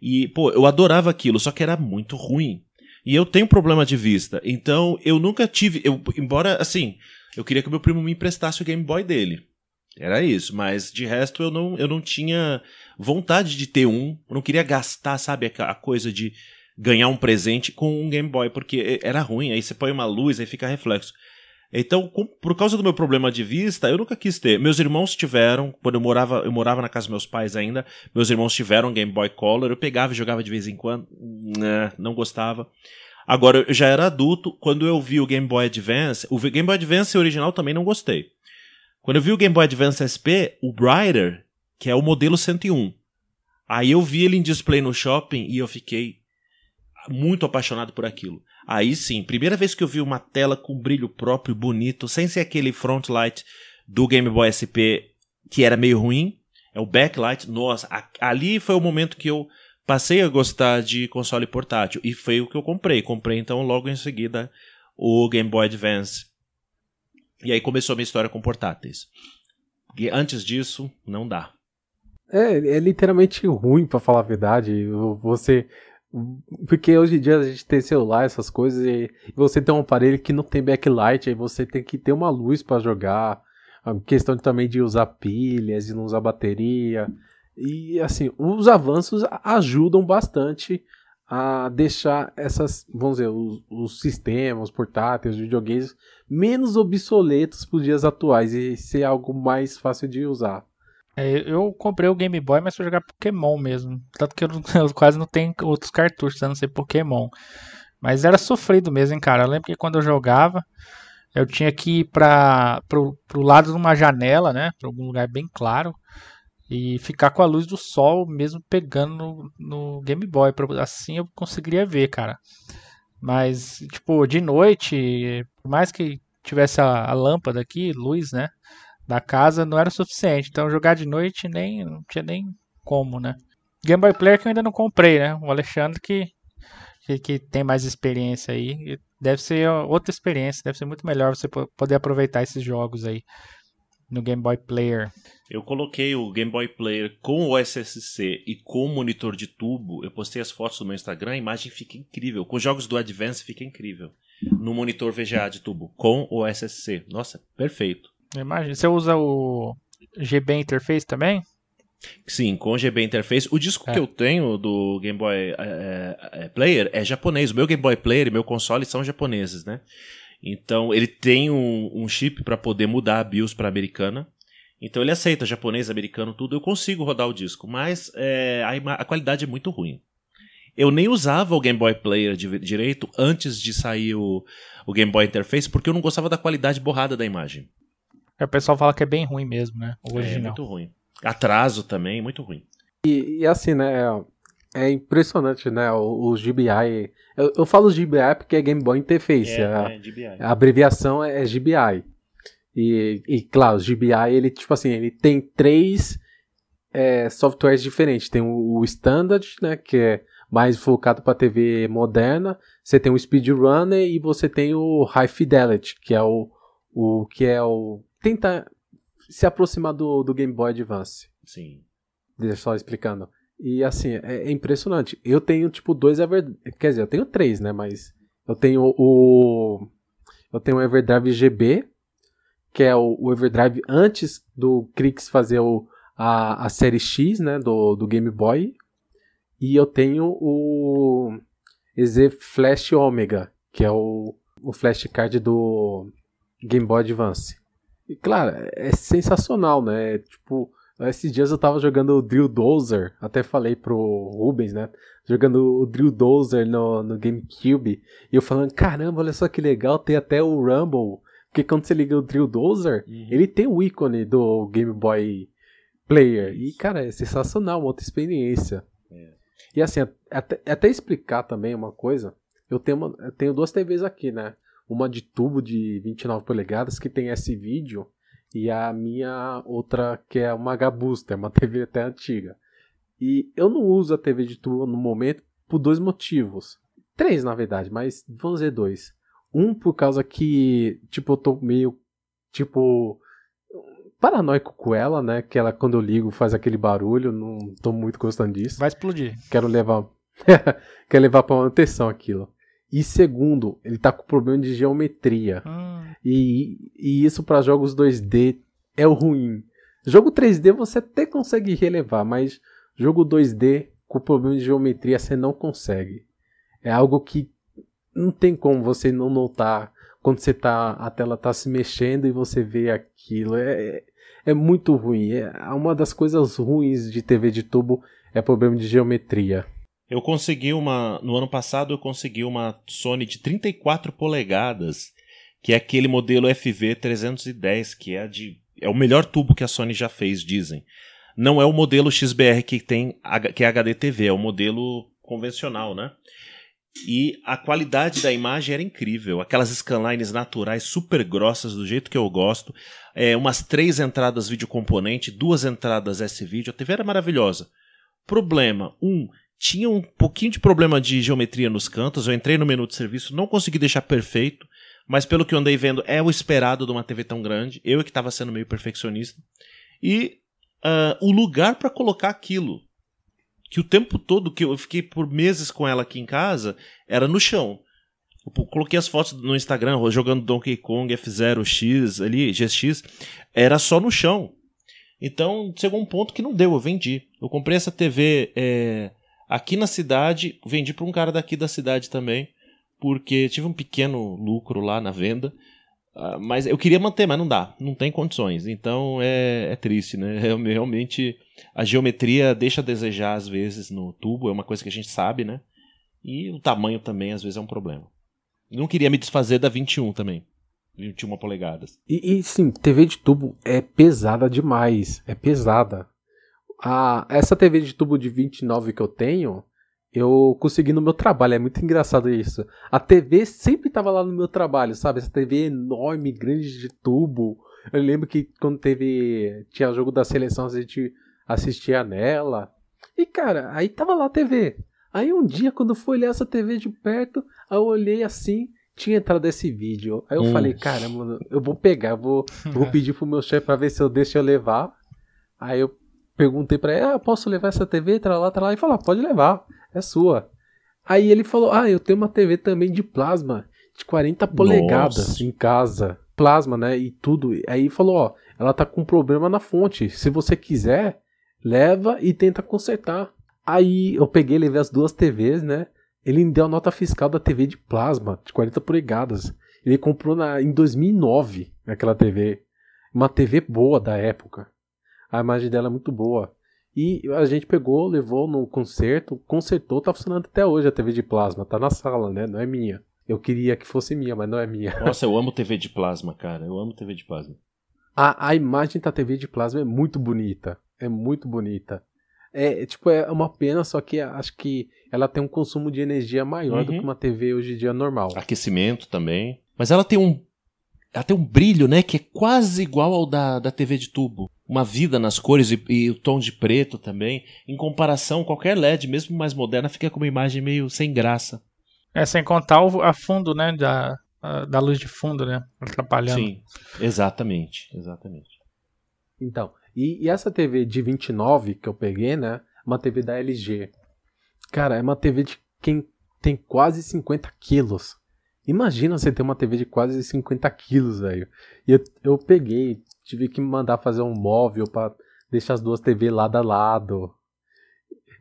E, pô, eu adorava aquilo, só que era muito ruim. E eu tenho problema de vista. Então, eu nunca tive. Eu, embora, assim, eu queria que meu primo me emprestasse o Game Boy dele. Era isso, mas de resto eu não, eu não tinha vontade de ter um. Eu não queria gastar, sabe, a, coisa de ganhar um presente com um Game Boy, porque era ruim. Aí você põe uma luz, aí fica reflexo. Então, com, por causa do meu problema de vista, eu nunca quis ter. Meus irmãos tiveram, quando eu morava, eu morava na casa dos meus pais ainda, meus irmãos tiveram Game Boy Color, eu pegava e jogava de vez em quando, né, não gostava. Agora, eu já era adulto, quando eu vi o Game Boy Advance, o Game Boy Advance original também não gostei. Quando eu vi o Game Boy Advance SP, o Brighter, que é o modelo 101, aí eu vi ele em display no shopping e eu fiquei muito apaixonado por aquilo. Aí sim, primeira vez que eu vi uma tela com brilho próprio, bonito, sem ser aquele front light do Game Boy SP que era meio ruim, é o backlight. Nossa, ali foi o momento que eu passei a gostar de console portátil e foi o que eu comprei. Comprei então logo em seguida o Game Boy Advance. E aí começou a minha história com portáteis. E antes disso, não dá. É, é literalmente ruim, para falar a verdade. Você porque hoje em dia a gente tem celular, essas coisas, e você tem um aparelho que não tem backlight, aí você tem que ter uma luz para jogar. A questão também de usar pilhas, de não usar bateria. E assim, os avanços ajudam bastante a deixar essas, vamos dizer, os, os sistemas, portáteis, os videogames menos obsoletos para os dias atuais e ser algo mais fácil de usar. É, eu comprei o Game Boy, mas pra jogar Pokémon mesmo. Tanto que eu, eu, quase não tenho outros cartuchos, a não ser Pokémon. Mas era sofrido mesmo, hein, cara. Eu lembro que quando eu jogava, eu tinha que ir para pro lado de uma janela, né? Pra algum lugar bem claro. E ficar com a luz do sol mesmo pegando no, no Game Boy. Assim eu conseguiria ver, cara. Mas, tipo, de noite, por mais que tivesse a, a lâmpada aqui, luz, né? da casa não era suficiente. Então jogar de noite nem não tinha nem como, né? Game Boy Player que eu ainda não comprei, né? O Alexandre que, que, que tem mais experiência aí. Deve ser outra experiência, deve ser muito melhor você poder aproveitar esses jogos aí no Game Boy Player. Eu coloquei o Game Boy Player com o SSC e com o monitor de tubo. Eu postei as fotos no meu Instagram, a imagem fica incrível. Com jogos do Advance fica incrível. No monitor VGA de tubo com o SSC. Nossa, perfeito. Imagina. Você usa o GB Interface também? Sim, com GB Interface. O disco é. que eu tenho do Game Boy é, é, Player é japonês. O meu Game Boy Player e meu console são japoneses, né? Então ele tem um, um chip para poder mudar a BIOS para americana. Então ele aceita japonês, americano, tudo. Eu consigo rodar o disco, mas é, a, a, qualidade é muito ruim. Eu nem usava o Game Boy Player de, direito antes de sair o, o Game Boy Interface porque eu não gostava da qualidade borrada da imagem. É, o pessoal fala que é bem ruim mesmo, né? O original. É muito ruim. Atraso também, muito ruim. E, e assim, né? É impressionante, né? Os GBI. Eu, eu falo GBI porque é Game Boy Interface. É, a, é, GBI. a abreviação é GBI. E, e claro, o GBI, ele, tipo assim, ele tem três é, softwares diferentes. Tem o, o Standard, né? Que é mais focado para TV moderna. Você tem o Speedrunner e você tem o High Fidelity, que é o, o que é o tenta se aproximar do, do Game Boy Advance. Sim. Deixa eu só explicando. E assim, é, é impressionante. Eu tenho tipo dois Everdrive, quer dizer, eu tenho três, né, mas eu tenho o eu tenho o Everdrive GB, que é o, o Everdrive antes do Crix fazer o, a, a série X, né, do, do Game Boy. E eu tenho o EZ Flash Omega, que é o, o flashcard do Game Boy Advance. E claro, é sensacional, né? Tipo, esses dias eu tava jogando o Drill Dozer, até falei pro Rubens, né? Jogando o Drill Dozer no, no GameCube, e eu falando, caramba, olha só que legal, tem até o Rumble. Porque quando você liga o Drill Dozer, uhum. ele tem o ícone do Game Boy Player. E, cara, é sensacional, uma outra experiência. É. E assim, até, até explicar também uma coisa, eu tenho, uma, eu tenho duas TVs aqui, né? Uma de tubo de 29 polegadas que tem esse vídeo e a minha outra que é uma H-Booster, uma TV até antiga. E eu não uso a TV de tubo no momento por dois motivos. Três, na verdade, mas vamos dizer dois. Um por causa que, tipo, eu tô meio, tipo, paranoico com ela, né? Que ela, quando eu ligo, faz aquele barulho. Não tô muito gostando disso. Vai explodir. Quero levar. Quero levar pra manutenção aquilo. E segundo, ele tá com problema de geometria. Hum. E, e isso para jogos 2D é o ruim. Jogo 3D você até consegue relevar, mas jogo 2D com problema de geometria você não consegue. É algo que não tem como você não notar quando você tá, a tela tá se mexendo e você vê aquilo. É, é muito ruim. É uma das coisas ruins de TV de tubo é problema de geometria. Eu consegui uma. No ano passado eu consegui uma Sony de 34 polegadas, que é aquele modelo FV310, que é de. É o melhor tubo que a Sony já fez, dizem. Não é o modelo XBR que tem que é HD TV, é o modelo convencional, né? E a qualidade da imagem era incrível. Aquelas scanlines naturais super grossas, do jeito que eu gosto. É, umas três entradas vídeo componente, duas entradas S-Video. A TV era maravilhosa. Problema: um, tinha um pouquinho de problema de geometria nos cantos. Eu entrei no menu de serviço, não consegui deixar perfeito, mas pelo que eu andei vendo, é o esperado de uma TV tão grande. Eu é que estava sendo meio perfeccionista. E uh, o lugar para colocar aquilo, que o tempo todo que eu fiquei por meses com ela aqui em casa, era no chão. Eu coloquei as fotos no Instagram jogando Donkey Kong F0X ali, GX, era só no chão. Então chegou um ponto que não deu, eu vendi. Eu comprei essa TV é, Aqui na cidade, vendi para um cara daqui da cidade também, porque tive um pequeno lucro lá na venda. Uh, mas eu queria manter, mas não dá, não tem condições. Então é, é triste, né? Realmente a geometria deixa a desejar às vezes no tubo, é uma coisa que a gente sabe, né? E o tamanho também às vezes é um problema. Não queria me desfazer da 21 também. 21 polegadas. E, e sim, TV de tubo é pesada demais. É pesada a, essa TV de tubo de 29 que eu tenho, eu consegui no meu trabalho. É muito engraçado isso. A TV sempre estava lá no meu trabalho, sabe? Essa TV enorme, grande de tubo. Eu lembro que quando teve. Tinha jogo da seleção, a gente assistia nela. E cara, aí tava lá a TV. Aí um dia, quando eu fui olhar essa TV de perto, eu olhei assim, tinha entrado esse vídeo. Aí eu hum. falei, caramba, eu vou pegar, eu vou, eu vou pedir pro meu chefe pra ver se eu deixo eu levar. Aí eu perguntei para ele, ah, posso levar essa TV, tá lá, tá lá, e falou, ah, pode levar, é sua. Aí ele falou, ah, eu tenho uma TV também de plasma, de 40 polegadas Nossa. em casa, plasma, né, e tudo. Aí falou, ó, ela tá com problema na fonte, se você quiser, leva e tenta consertar. Aí eu peguei, levei as duas TVs, né, ele me deu a nota fiscal da TV de plasma, de 40 polegadas. Ele comprou na, em 2009 aquela TV, uma TV boa da época. A imagem dela é muito boa. E a gente pegou, levou no concerto, consertou, tá funcionando até hoje a TV de plasma, tá na sala, né? Não é minha. Eu queria que fosse minha, mas não é minha. Nossa, eu amo TV de plasma, cara. Eu amo TV de plasma. A, a imagem da TV de plasma é muito bonita. É muito bonita. É, tipo, é uma pena, só que acho que ela tem um consumo de energia maior Uhum. do que uma TV hoje em dia normal. Aquecimento também. Mas ela tem um. Ela tem um brilho, né? Que é quase igual ao da, da TV de tubo. Uma vida nas cores e, e o tom de preto também. Em comparação, qualquer LED, mesmo mais moderna, fica com uma imagem meio sem graça. É, sem contar o a fundo, né? Da, a- da luz de fundo, né? Atrapalhando. Sim, exatamente. Exatamente. Então, e, e essa TV de 29 que eu peguei, né? Uma TV da LG. Cara, é uma TV de quem tem quase 50 quilos. Imagina você ter uma TV de quase 50 quilos, velho. E eu, eu peguei, tive que mandar fazer um móvel pra deixar as duas TV lado a lado.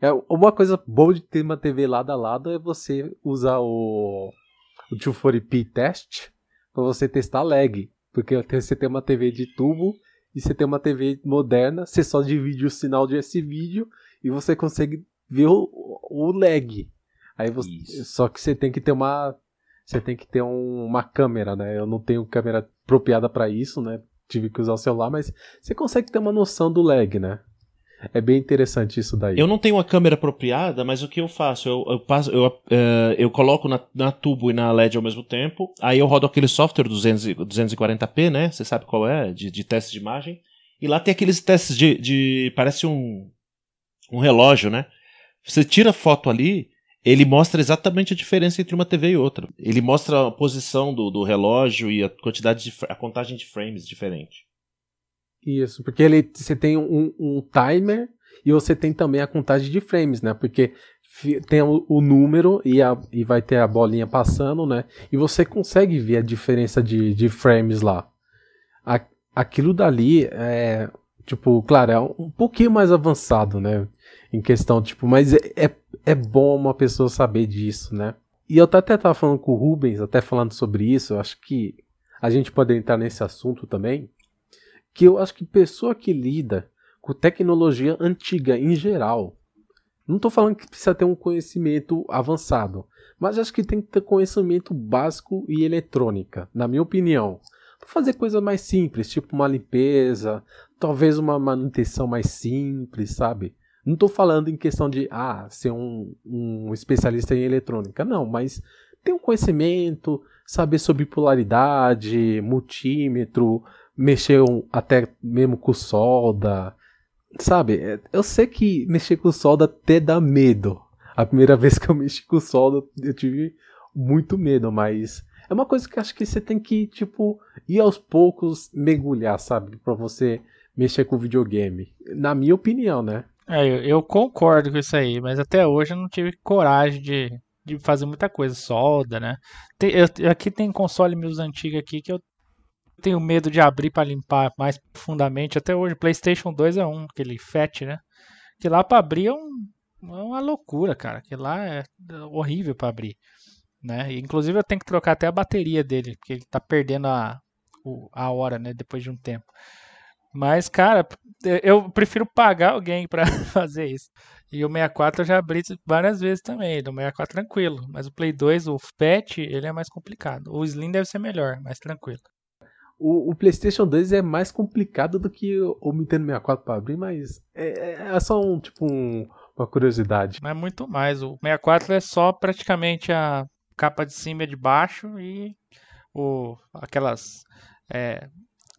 É, uma coisa boa de ter uma TV lado a lado é você usar o, o 240p test pra você testar lag. Porque você tem uma TV de tubo e você tem uma TV moderna, você só divide o sinal de esse vídeo e você consegue ver o, o lag. Aí você, Isso. só que você tem que ter uma você tem que ter um- uma câmera, né? Eu não tenho câmera apropriada para isso, né? Tive que usar o celular, mas você consegue ter uma noção do lag, né? É bem interessante isso daí. Eu não tenho uma câmera apropriada, mas o que eu faço? Eu, eu, passo, eu, eh, eu coloco na, na tubo e na LED ao mesmo tempo, aí eu rodo aquele software 200, e- 240p, né? Você sabe qual é? De, de teste de imagem. E lá tem aqueles testes de. de parece um, um relógio, né? Você tira foto ali, ele mostra exatamente a diferença entre uma TV e outra. Ele mostra a posição do, do relógio e a quantidade de, a contagem de frames diferente. Isso, porque ele, você tem um, um timer e você tem também a contagem de frames, né? Porque tem o, o número e, a, e vai ter a bolinha passando, né? E você consegue ver a diferença de, de frames lá. A- aquilo dali é, tipo, claro, é um pouquinho mais avançado, né? Em questão, tipo, mas é, é, é bom uma pessoa saber disso, né? E eu até tava falando com o Rubens, até falando sobre isso, eu acho que a gente pode entrar nesse assunto também que eu acho que pessoa que lida com tecnologia antiga em geral, não estou falando que precisa ter um conhecimento avançado, mas acho que tem que ter conhecimento básico e eletrônica, na minha opinião. Pra fazer coisas mais simples, tipo uma limpeza, talvez uma manutenção mais simples, sabe? Não estou falando em questão de ah, ser um, um especialista em eletrônica, não, mas ter um conhecimento, saber sobre polaridade, multímetro, mexer um- até mesmo com solda. Sabe, é- eu sei que mexer com solda até dá medo. A primeira vez que eu mexi com solda, eu tive muito medo, mas é uma coisa que acho que você tem que, tipo, ir aos poucos mergulhar, sabe? Pra você mexer com videogame. Na minha opinião, né? É, eu, eu concordo com isso aí, mas até hoje eu não tive coragem de, de fazer muita coisa, solda, né? Tem- eu- aqui tem console meus antigos aqui que eu tenho medo de abrir pra limpar mais profundamente. Até hoje, PlayStation 2 é um, aquele FAT, né? Que lá pra abrir é, um- é uma loucura, cara. Que lá é horrível pra abrir, né? Inclusive eu tenho que trocar até a bateria dele, porque ele tá perdendo a, a hora, né? Depois de um tempo. Mas, cara, eu prefiro pagar alguém pra fazer isso. E o 64 eu já abri várias vezes também. Do 64 tranquilo. Mas o Play 2, o FAT, ele é mais complicado. O Slim deve ser melhor, mais tranquilo. O, o PlayStation 2 é mais complicado do que o o Nintendo 64 para abrir, mas é, é- é só um, tipo um- uma curiosidade. Mas muito mais. O 64 é só praticamente a capa de cima e de baixo e o, aquelas é,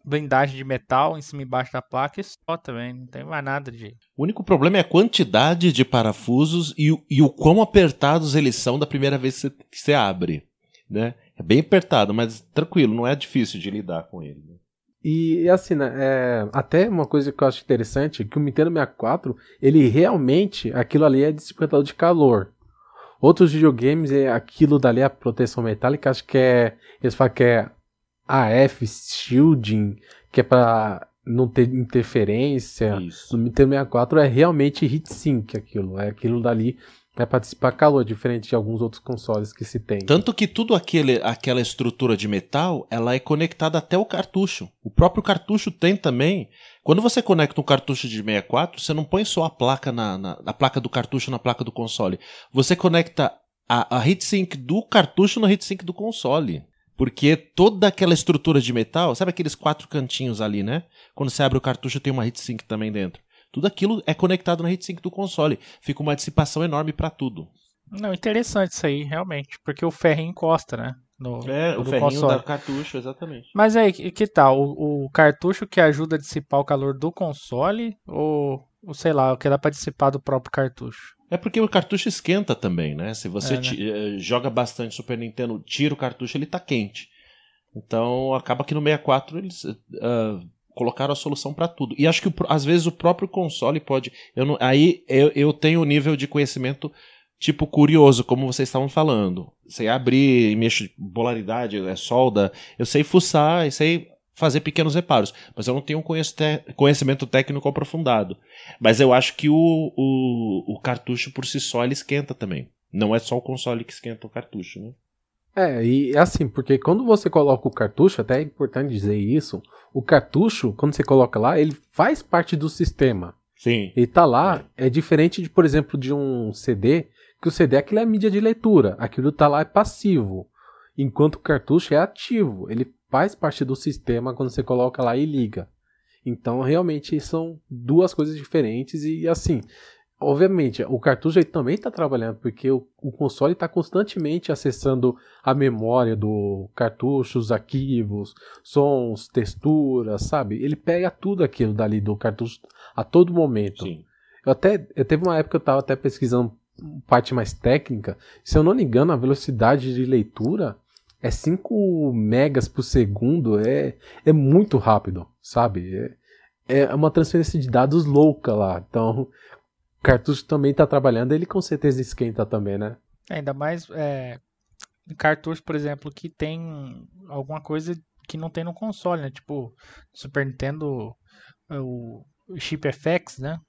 blindagem de metal em cima e embaixo da placa e só também. Não tem mais nada de. O único problema é a quantidade de parafusos e, o- e o quão apertados eles são da primeira vez que você, abre. Né? É bem apertado, mas tranquilo, não é difícil de lidar com ele. né? E, assim, né, é, até uma coisa que eu acho interessante, que o Nintendo 64, ele realmente, aquilo ali é dissipador de calor. Outros videogames, é aquilo dali, a proteção metálica, acho que é, eles falam que é AF Shielding, que é pra não ter interferência. Isso. No Nintendo 64 é realmente heatsink aquilo, é aquilo dali é pra dissipar calor, diferente de alguns outros consoles que se tem. Tanto que tudo aquele, aquela estrutura de metal, ela é conectada até o cartucho. O próprio cartucho tem também. Quando você conecta um cartucho de 64, você não põe só a placa na, na a placa do cartucho na placa do console. Você conecta a, a heatsink do cartucho no heatsink do console. Porque toda aquela estrutura de metal, sabe aqueles quatro cantinhos ali, né? Quando você abre o cartucho tem uma heatsink também dentro. Tudo aquilo é conectado na heatsink do console. Fica uma dissipação enorme para tudo. Não, interessante isso aí, realmente. Porque o ferrinho encosta, né? No, é, o ferrinho console. da cartucho, exatamente. Mas aí, que tal? O, o, cartucho que ajuda a dissipar o calor do console ou sei lá, o que dá para dissipar do próprio cartucho? É porque o cartucho esquenta também, né? Se você é, né? Eh, joga bastante Super Nintendo, tira o cartucho, ele tá quente. Então acaba que no 64 eles uh, colocaram a solução para tudo. E acho que às vezes o próprio console pode. Eu não, aí eu, eu tenho o um nível de conhecimento tipo curioso, como vocês estavam falando. Sei abrir, mexer polaridade, é solda. Eu sei fuçar, e sei fazer pequenos reparos, mas eu não tenho um conhecimento técnico aprofundado. Mas eu acho que o, o, o cartucho por si só ele esquenta também. Não é só o console que esquenta o cartucho, né? É, e é assim, porque quando você coloca o cartucho, até é importante dizer isso, o cartucho, quando você coloca lá, ele faz parte do sistema. Sim. Ele tá lá, é, é diferente de, por exemplo, de um CD, que o CD é aquilo é mídia de leitura, aquilo tá lá é passivo, enquanto o cartucho é ativo, ele faz parte do sistema quando você coloca lá e liga. Então, realmente são duas coisas diferentes e assim, obviamente, o cartucho também está trabalhando porque o, o console está constantemente acessando a memória do cartucho, os arquivos, sons, texturas, sabe? Ele pega tudo aquilo dali do cartucho a todo momento. Sim. Eu até eu teve uma época que eu estava até pesquisando parte mais técnica, se eu não me engano, a velocidade de leitura é 5 megas por segundo, é, é muito rápido, sabe? É, é uma transferência de dados louca lá. Então, o cartucho também está trabalhando, ele com certeza esquenta também, né? Ainda mais é, cartucho, por exemplo, que tem alguma coisa que não tem no console, né? Tipo, Super Nintendo, o chip FX, né?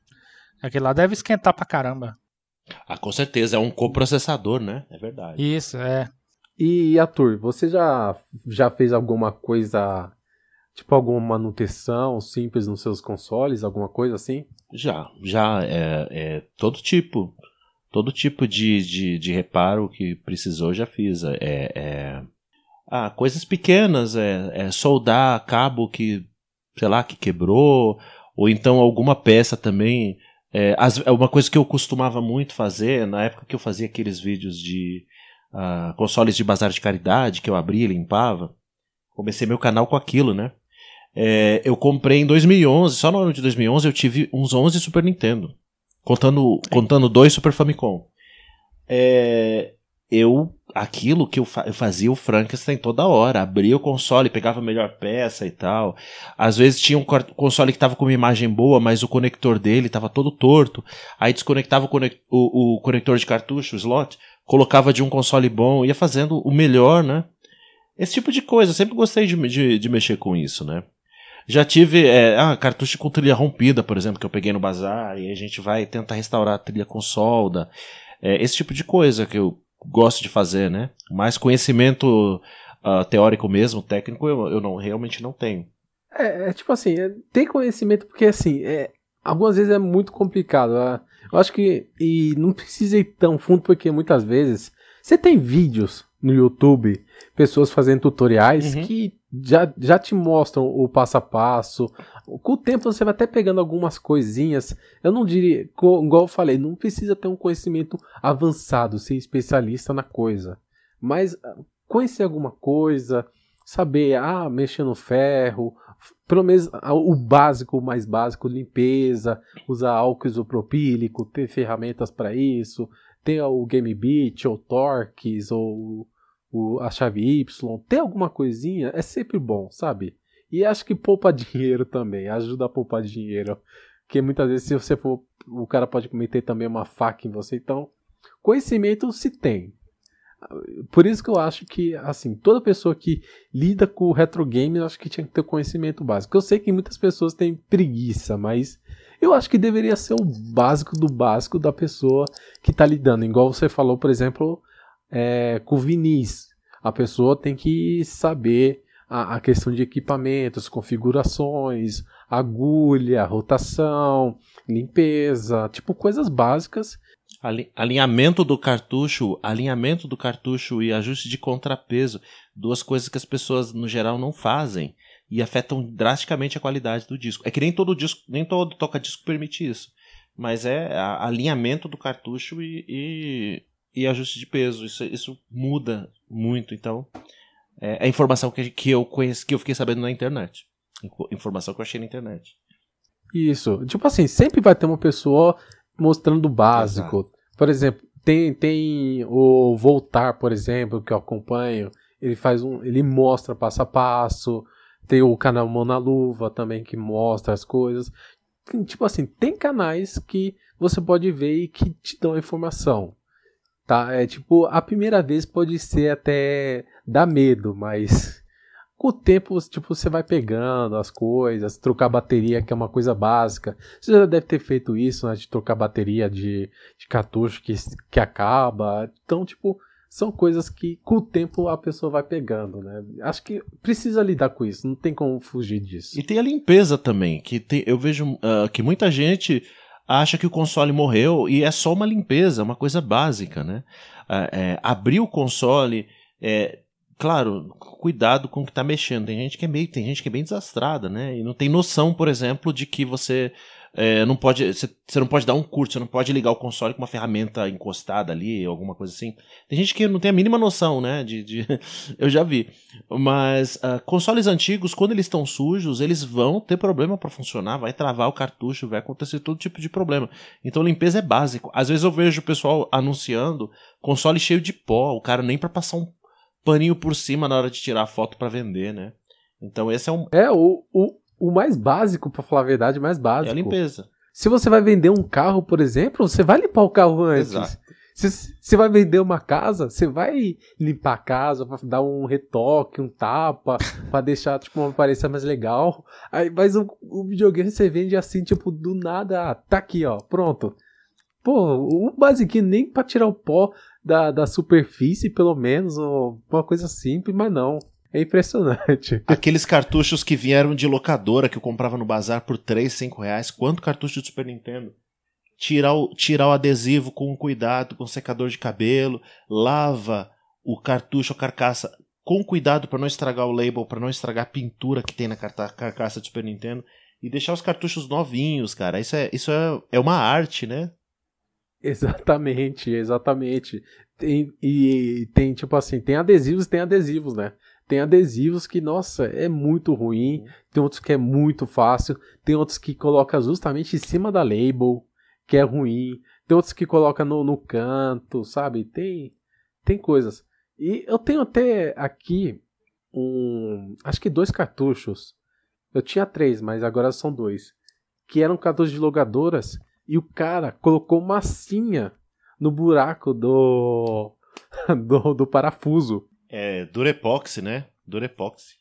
Aquele lá deve esquentar pra caramba. Ah, com certeza, é um coprocessador, né? É verdade. Isso, é. E Arthur, você já, já fez alguma coisa, tipo alguma manutenção simples nos seus consoles, alguma coisa assim? Já, já, é, é todo tipo, todo tipo de, de, de reparo que precisou já fiz. É, é, ah, coisas pequenas, é, é soldar cabo que, sei lá, que quebrou, ou então alguma peça também. É, as, é uma coisa que eu costumava muito fazer na época que eu fazia aqueles vídeos de uh, consoles de bazar de caridade que eu abria e limpava. Comecei meu canal com aquilo, né? É, eu comprei em 2011, só no ano de 2011 eu tive uns 11 Super Nintendo, contando, contando dois Super Famicom. É, eu aquilo que eu, fa eu, fazia o Frankenstein toda hora, abria o console, pegava a melhor peça e tal. Às vezes tinha um console que estava com uma imagem boa, mas o conector dele estava todo torto. Aí desconectava o, o, o, conector de cartucho, o slot, colocava de um console bom, ia fazendo o melhor, né? Esse tipo de coisa, sempre gostei de, de, de mexer com isso, né? Já tive é, ah, cartucho com trilha rompida, por exemplo, que eu peguei no bazar, e a gente vai tentar restaurar a trilha com solda. É, esse tipo de coisa que eu gosto de fazer, né? Mais conhecimento uh, teórico mesmo, técnico, eu, eu não realmente não tenho. É, é tipo assim, é, conhecimento, porque assim, é, algumas vezes é muito complicado. Uh, eu acho que. E não precisa ir tão fundo, porque muitas vezes. Você tem vídeos no YouTube, pessoas fazendo tutoriais uhum. que já, já te mostram o passo a passo. Com o tempo você vai até pegando algumas coisinhas. Eu não diria, igual eu falei, não precisa ter um conhecimento avançado, ser especialista na coisa. Mas ah, conhecer alguma coisa, saber, ah, mexer no ferro, pelo menos o básico, o mais básico, limpeza, usar álcool isopropílico, ter ferramentas para isso, ter o Game Beat, ou Torques, ou o, a chave Y, ter alguma coisinha é sempre bom, sabe? E acho que poupa dinheiro também, ajuda a poupar dinheiro. Porque muitas vezes, se você for, o cara pode meter também uma faca em você. Então, conhecimento se tem. Por isso que eu acho que, assim, toda pessoa que lida com retro game, eu acho que tinha que ter conhecimento básico. Eu sei que muitas pessoas têm preguiça, mas eu acho que deveria ser o básico do básico da pessoa que está lidando. Igual você falou, por exemplo, é, com vinis. A pessoa tem que saber a, a questão de equipamentos, configurações, agulha, rotação, limpeza, tipo coisas básicas Alinhamento do cartucho, alinhamento do cartucho e ajuste de contrapeso, duas coisas que as pessoas no geral não fazem. e afetam drasticamente a qualidade do disco. É que nem todo disco, nem todo toca-disco permite isso. Mas é alinhamento do cartucho e, e, e ajuste de peso. Isso, isso muda muito. Então, é a é informação que, que eu conheço, que eu fiquei sabendo na internet. Informação que eu achei na internet. Isso. Tipo assim, sempre vai ter uma pessoa mostrando o básico. Exato. Por exemplo, tem, tem o Voltar, por exemplo, que eu acompanho. Ele faz um. Ele mostra passo a passo. Tem o canal Mão na Luva também que mostra as coisas. Tipo assim, tem canais que você pode ver e que te dão informação. Tá? É tipo, a primeira vez pode ser até dar medo, mas com o tempo, tipo, você vai pegando as coisas, trocar bateria, que é uma coisa básica. Você já deve ter feito isso, né, de trocar bateria de, de cartucho que, que acaba. Então, tipo, são coisas que com o tempo a pessoa vai pegando, né? Acho que precisa lidar com isso, não tem como fugir disso. E tem a limpeza também, que tem, eu vejo uh, que muita gente acha que o console morreu e é só uma limpeza, uma coisa básica, né? Uh, é, abrir o console, é, claro, cuidado com o que está mexendo. Tem gente que é meio, tem gente que é bem desastrada, né? E não tem noção, por exemplo, de que você é, não pode, você não pode dar um curso, você não pode ligar o console com uma ferramenta encostada ali, alguma coisa assim. Tem gente que não tem a mínima noção, né? De, de eu já vi. Mas uh, consoles antigos, quando eles estão sujos, eles vão ter problema para funcionar, vai travar o cartucho, vai acontecer todo tipo de problema. Então limpeza é básico. Às vezes eu vejo o pessoal anunciando console cheio de pó, o cara nem para passar um paninho por cima na hora de tirar a foto para vender, né? Então esse é um. É, o, o, o mais básico, para falar a verdade, mais básico. É a limpeza. Se você vai vender um carro, por exemplo, você vai limpar o carro antes. Exato. Se você vai vender uma casa, você vai limpar a casa, pra dar um retoque, um tapa, para deixar tipo, uma aparência mais legal. Aí, mas o, o, videogame você vende assim, tipo, do nada, ah, tá aqui, ó, pronto. Pô, o basiquinho nem pra tirar o pó da, da superfície, pelo menos, uma coisa simples, mas não. É impressionante. Aqueles cartuchos que vieram de locadora que eu comprava no bazar por 3, 5 reais. Quanto cartucho de Super Nintendo? Tirar o, tirar o adesivo com cuidado, com secador de cabelo, lava o cartucho, a carcaça com cuidado para não estragar o label, para não estragar a pintura que tem na carcaça do Super Nintendo e deixar os cartuchos novinhos, cara. Isso é, isso é, é uma arte, né? Exatamente, exatamente. Tem, e tem, tipo assim, tem adesivos tem adesivos, né? Tem adesivos que, nossa, é muito ruim. Tem outros que é muito fácil. Tem outros que coloca justamente em cima da label, que é ruim. Tem outros que coloca no, no canto, sabe? Tem, tem coisas. E eu tenho até aqui um. Acho que dois cartuchos. Eu tinha três, mas agora são dois. Que eram cartuchos de logadoras. E o cara colocou massinha no buraco do. do, do parafuso. É Durepoxy, né? Durepoxy.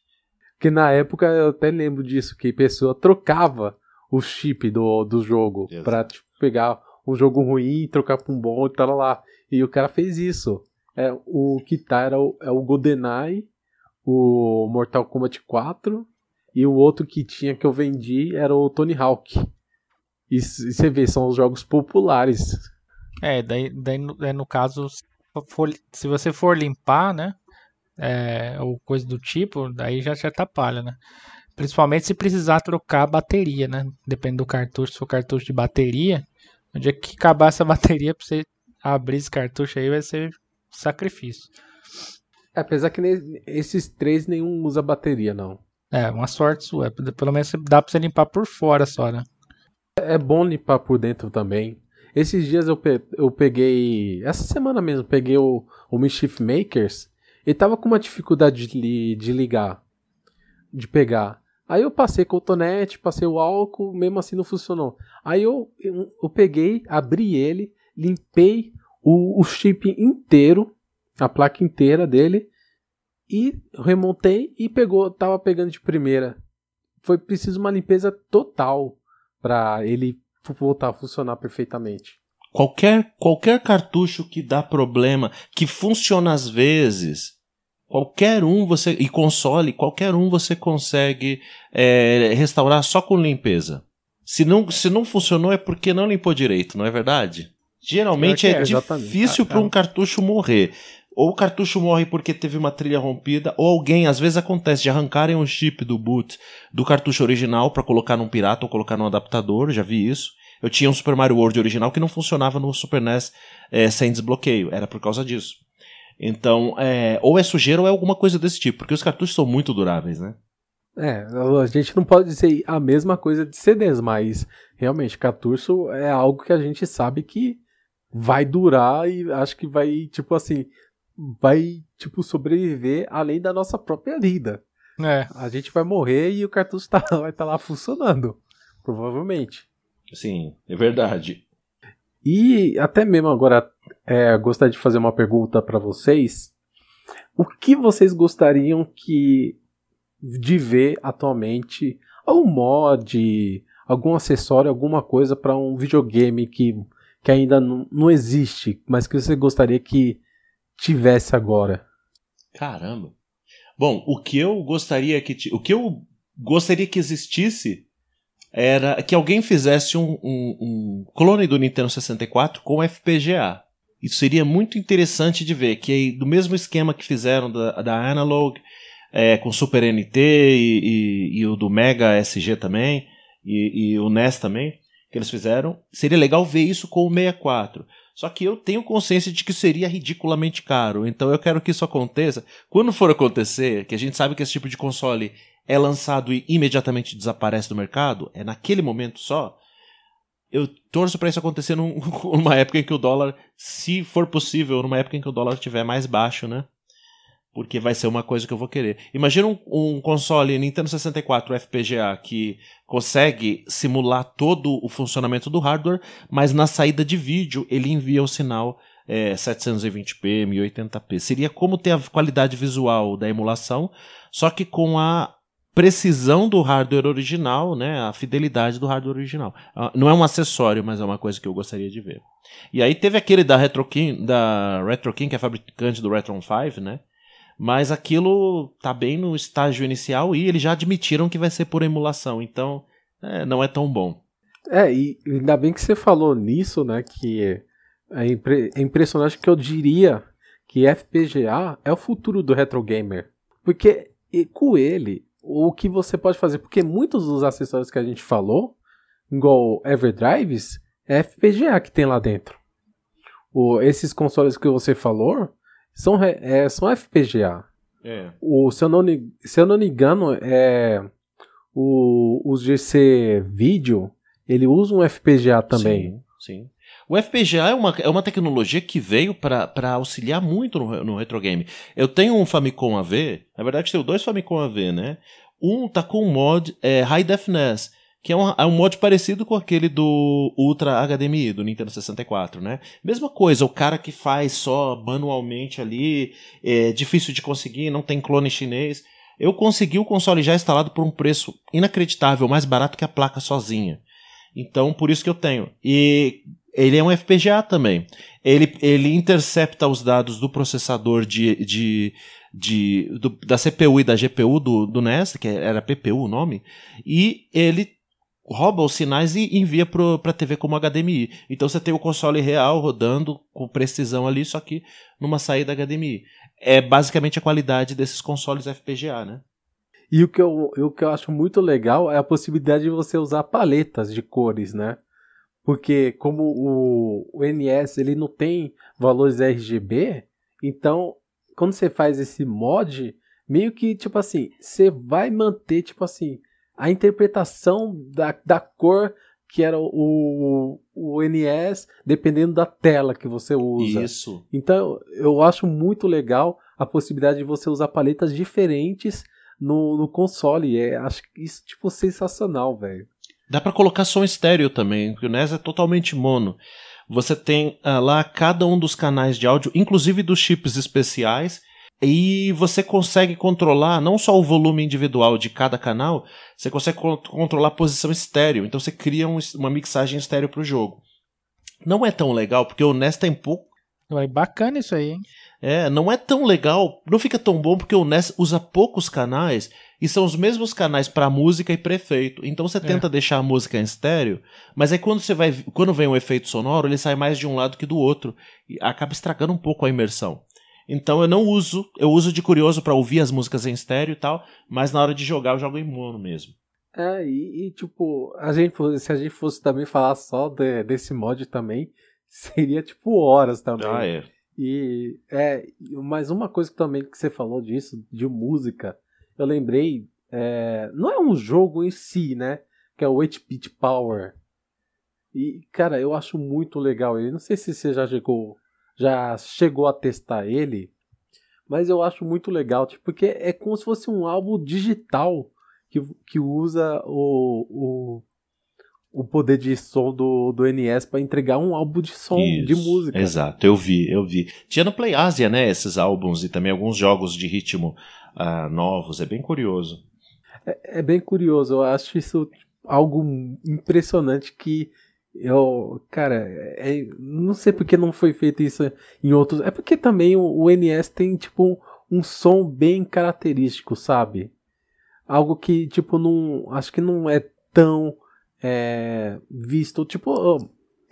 Que na época eu até lembro disso, que a pessoa trocava o chip do, do jogo Exato. pra tipo, pegar um jogo ruim e trocar pra um bom e tal lá. E o cara fez isso. É, o que tá era o, é o GoldenEye, o Mortal Kombat 4 e o outro que tinha que eu vendi era o Tony Hawk. E, e você vê, são os jogos populares. É, daí, daí no, no caso, se você for limpar, né? é, ou coisa do tipo, daí já te atrapalha, né? Principalmente se precisar trocar a bateria, né? Depende do cartucho, se for cartucho de bateria, no dia que acabar essa bateria pra você abrir esse cartucho aí vai ser sacrifício. É, apesar que esses três nenhum usa bateria, não. É, uma sorte sua. Pelo menos dá pra você limpar por fora só, né? É bom limpar por dentro também. Esses dias eu, pe eu peguei. Essa semana mesmo, peguei o, o Mischief Makers ele tava com uma dificuldade de, de ligar, de pegar. Aí eu passei cotonete, passei o álcool, mesmo assim não funcionou. Aí eu, eu, eu peguei, abri ele, limpei o, o chip inteiro, a placa inteira dele, e remontei e pegou, tava pegando de primeira. Foi preciso uma limpeza total para ele voltar a funcionar perfeitamente. Qualquer, qualquer cartucho que dá problema, que funciona às vezes, Qualquer um você. E console, qualquer um você consegue é, restaurar só com limpeza. Se não, se não funcionou é porque não limpou direito, não é verdade? Geralmente é, é difícil para um cartucho morrer. Ou o cartucho morre porque teve uma trilha rompida, ou alguém, às vezes acontece de arrancarem um chip do boot do cartucho original para colocar num pirata ou colocar num adaptador, já vi isso. Eu tinha um Super Mario World original que não funcionava no Super NES é, sem desbloqueio, era por causa disso. Então, é, ou é sujeira ou é alguma coisa desse tipo, porque os cartuchos são muito duráveis, né? É, a gente não pode dizer a mesma coisa de CDs, mas realmente, cartucho é algo que a gente sabe que vai durar e acho que vai, tipo assim, vai, tipo, sobreviver além da nossa própria vida. É. A gente vai morrer e o cartucho tá, vai estar tá lá funcionando. Provavelmente. Sim, é verdade. E até mesmo agora, é, gostaria de fazer uma pergunta para vocês. O que vocês gostariam que de ver atualmente? Algum mod, algum acessório, alguma coisa para um videogame que, que ainda não, não existe, mas que você gostaria que tivesse agora? Caramba. Bom, o que eu gostaria que o que eu gostaria que existisse era que alguém fizesse um, um, um clone do Nintendo 64 com FPGA. Isso seria muito interessante de ver, que do mesmo esquema que fizeram da, da Analog, é, com Super NT e, e, e, o do Mega SG também, e, e, o NES também, que eles fizeram, seria legal ver isso com o 64. Só que eu tenho consciência de que seria ridiculamente caro. Então eu quero que isso aconteça. Quando for acontecer, que a gente sabe que esse tipo de console é lançado e imediatamente desaparece do mercado, é naquele momento só. Eu torço para isso acontecer num, numa época em que o dólar, se for possível, numa época em que o dólar estiver mais baixo, né? Porque vai ser uma coisa que eu vou querer. Imagina um, um, console Nintendo 64 FPGA que consegue simular todo o funcionamento do hardware, mas na saída de vídeo ele envia o sinal é, 720p, 1080p. Seria como ter a qualidade visual da emulação, só que com a precisão do hardware original, né, a fidelidade do hardware original. Ah, não é um acessório, mas é uma coisa que eu gostaria de ver. E aí teve aquele da RetroKing, da RetroKing, que é fabricante do Retron 5, né? Mas aquilo tá bem no estágio inicial e eles já admitiram que vai ser por emulação, então é, não é tão bom. É, e ainda bem que você falou nisso, né? Que é, impre é impressionante que eu diria que FPGA é o futuro do retro gamer. Porque com ele, o que você pode fazer, porque muitos dos acessórios que a gente falou, igual Everdrives, é FPGA que tem lá dentro. O, esses consoles que você falou, são, é, são FPGA. É. O, se, eu não, se eu não me engano, é, o, o GC Video, ele usa um FPGA também. Sim, sim. O FPGA é uma, é uma tecnologia que veio para auxiliar muito no, no retro game. Eu tenho um Famicom AV, na verdade tenho dois Famicom AV, né? Um tá com o mod é, High Defness, que é um, é um mod parecido com aquele do Ultra HDMI, do Nintendo 64, né? Mesma coisa, o cara que faz só manualmente ali, é difícil de conseguir, não tem clone chinês. Eu consegui o console já instalado por um preço inacreditável, mais barato que a placa sozinha. Então, por isso que eu tenho. E ele é um FPGA também. Ele, ele intercepta os dados do processador de, de, de do, da CPU e da GPU do, do NES, que era PPU o nome, e ele rouba os sinais e envia para a TV como HDMI. Então você tem o console real rodando com precisão ali, só que numa saída HDMI. É basicamente a qualidade desses consoles FPGA, né? E o que eu, o que eu acho muito legal é a possibilidade de você usar paletas de cores, né? Porque como o, o NS ele não tem valores RGB, então quando você faz esse mod, meio que tipo assim, você vai manter tipo assim, a interpretação da, da cor que era o, o NES, dependendo da tela que você usa. Isso. Então, eu acho muito legal a possibilidade de você usar paletas diferentes no, no console. É, acho isso, tipo, sensacional, velho. Dá para colocar som estéreo também, porque o NES é totalmente mono. Você tem uh, lá cada um dos canais de áudio, inclusive dos chips especiais, e você consegue controlar não só o volume individual de cada canal, você consegue controlar a posição estéreo. Então você cria um, uma mixagem estéreo para o jogo. Não é tão legal, porque o NES tem pouco. Vai bacana isso aí, hein? É, não é tão legal, não fica tão bom porque o NES usa poucos canais e são os mesmos canais para música e para efeito. Então você é. tenta deixar a música em estéreo, mas aí quando você vai, quando vem um efeito sonoro, ele sai mais de um lado que do outro e acaba estragando um pouco a imersão. Então eu não uso, eu uso de curioso para ouvir as músicas em estéreo e tal, mas na hora de jogar eu jogo em mono mesmo. É, e, e, tipo, a gente, se a gente fosse também falar só de, desse mod também, seria tipo horas também. Ah, é. E é, mas uma coisa também que você falou disso, de música, eu lembrei, é, não é um jogo em si, né? Que é o 8-Bit Power. E, cara, eu acho muito legal ele. Não sei se você já chegou, já chegou a testar ele, mas eu acho muito legal, tipo, porque é como se fosse um álbum digital que, que usa o, o, o poder de som do, do NES para entregar um álbum de som, Isso, de música. Exato, eu vi, eu vi. Tinha no Play Asia, né, esses álbuns e também alguns jogos de ritmo uh, novos, é bem curioso. É, é, bem curioso, eu acho isso algo impressionante que eu, cara, é, não sei porque não foi feito isso em outros. É porque também o, o NES tem tipo um, um som bem característico, sabe? Algo que tipo não, acho que não é tão é, visto. Tipo,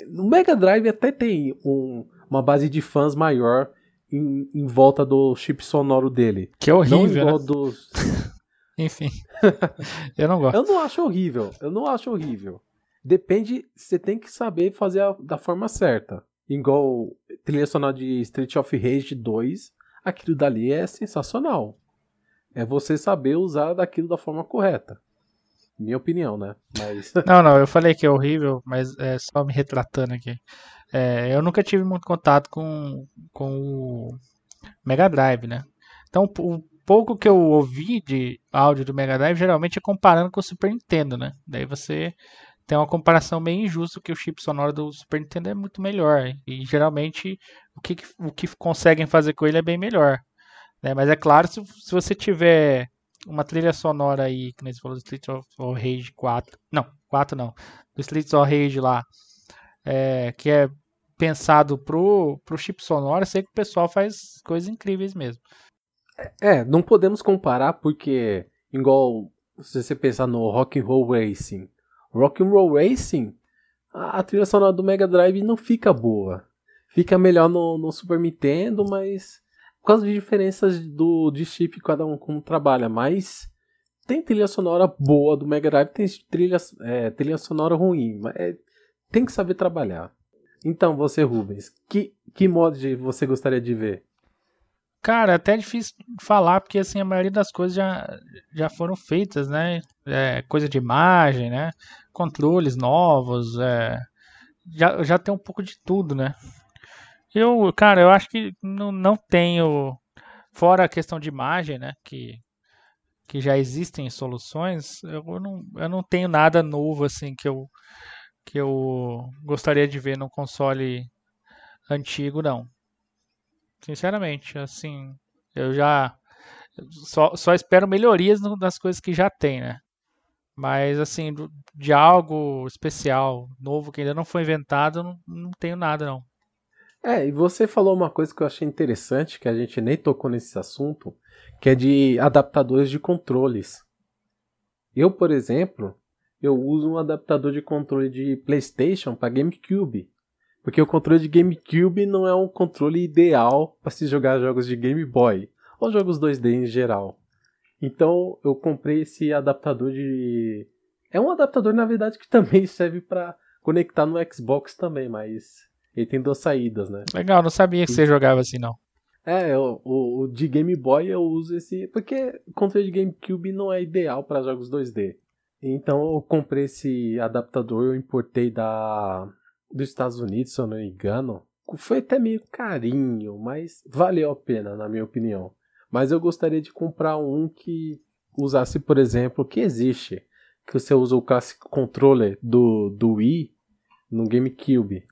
no Mega Drive até tem um, uma base de fãs maior em, em, volta do chip sonoro dele. Que é horrível. Não né? dos. Enfim. eu não gosto. Eu não acho horrível. Eu não acho horrível. Depende, você tem que saber fazer a, da forma certa. Igual trilha sonora de Street of Rage 2, aquilo dali é sensacional. É você saber usar daquilo da forma correta. Minha opinião, né? Mas... Não, não, eu falei que é horrível, mas é só me retratando aqui. É, eu nunca tive muito contato com, com o Mega Drive, né? Então, o pouco que eu ouvi de áudio do Mega Drive geralmente é comparando com o Super Nintendo, né? Daí você tem uma comparação meio injusta que o chip sonoro do Super Nintendo é muito melhor. E geralmente o que, o que conseguem fazer com ele é bem melhor. Né? Mas é claro, se, se você tiver uma trilha sonora aí, que você falou do Street of Rage 4. Não, 4 não. Do Street of Rage lá. É, que é pensado pro, pro chip sonoro, sei que o pessoal faz coisas incríveis mesmo. É, não podemos comparar porque, igual se você pensar no Rock and Roll Racing, Rock and Roll Racing, a, a trilha sonora do Mega Drive não fica boa. Fica melhor no, no Super Nintendo, mas por causa de diferenças do, de chip cada um como trabalha, mas tem trilha sonora boa do Mega Drive, tem trilha, é, trilha sonora ruim, mas é, tem que saber trabalhar. Então, você, Rubens, que, que mod você gostaria de ver? Cara, é até difícil falar, porque assim, a maioria das coisas já, já foram feitas, né? É, coisa de imagem, né? Controles novos, é, já, já tem um pouco de tudo, né? Eu, cara, eu acho que não, não tenho. Fora a questão de imagem, né? Que, que já existem soluções, eu não, eu não tenho nada novo assim que eu, que eu gostaria de ver no console antigo, não. Sinceramente, assim, eu já só, só espero melhorias das coisas que já tem, né? Mas assim, de algo especial, novo que ainda não foi inventado, não, não tenho nada não. É, e você falou uma coisa que eu achei interessante, que a gente nem tocou nesse assunto, que é de adaptadores de controles. Eu, por exemplo, eu uso um adaptador de controle de PlayStation para GameCube. Porque o controle de GameCube não é um controle ideal para se jogar jogos de Game Boy ou jogos 2D em geral. Então eu comprei esse adaptador de. É um adaptador, na verdade, que também serve para conectar no Xbox também, mas ele tem duas saídas, né? Legal, não sabia que e... você jogava assim, não. É, o, o, de Game Boy eu uso esse. Porque o controle de GameCube não é ideal para jogos 2D. Então eu comprei esse adaptador, eu importei da dos Estados Unidos, se eu não me engano. Foi até meio carinho, mas valeu a pena, na minha opinião. Mas eu gostaria de comprar um que usasse, por exemplo, que existe, que você usa o Classic Controller do, do Wii no GameCube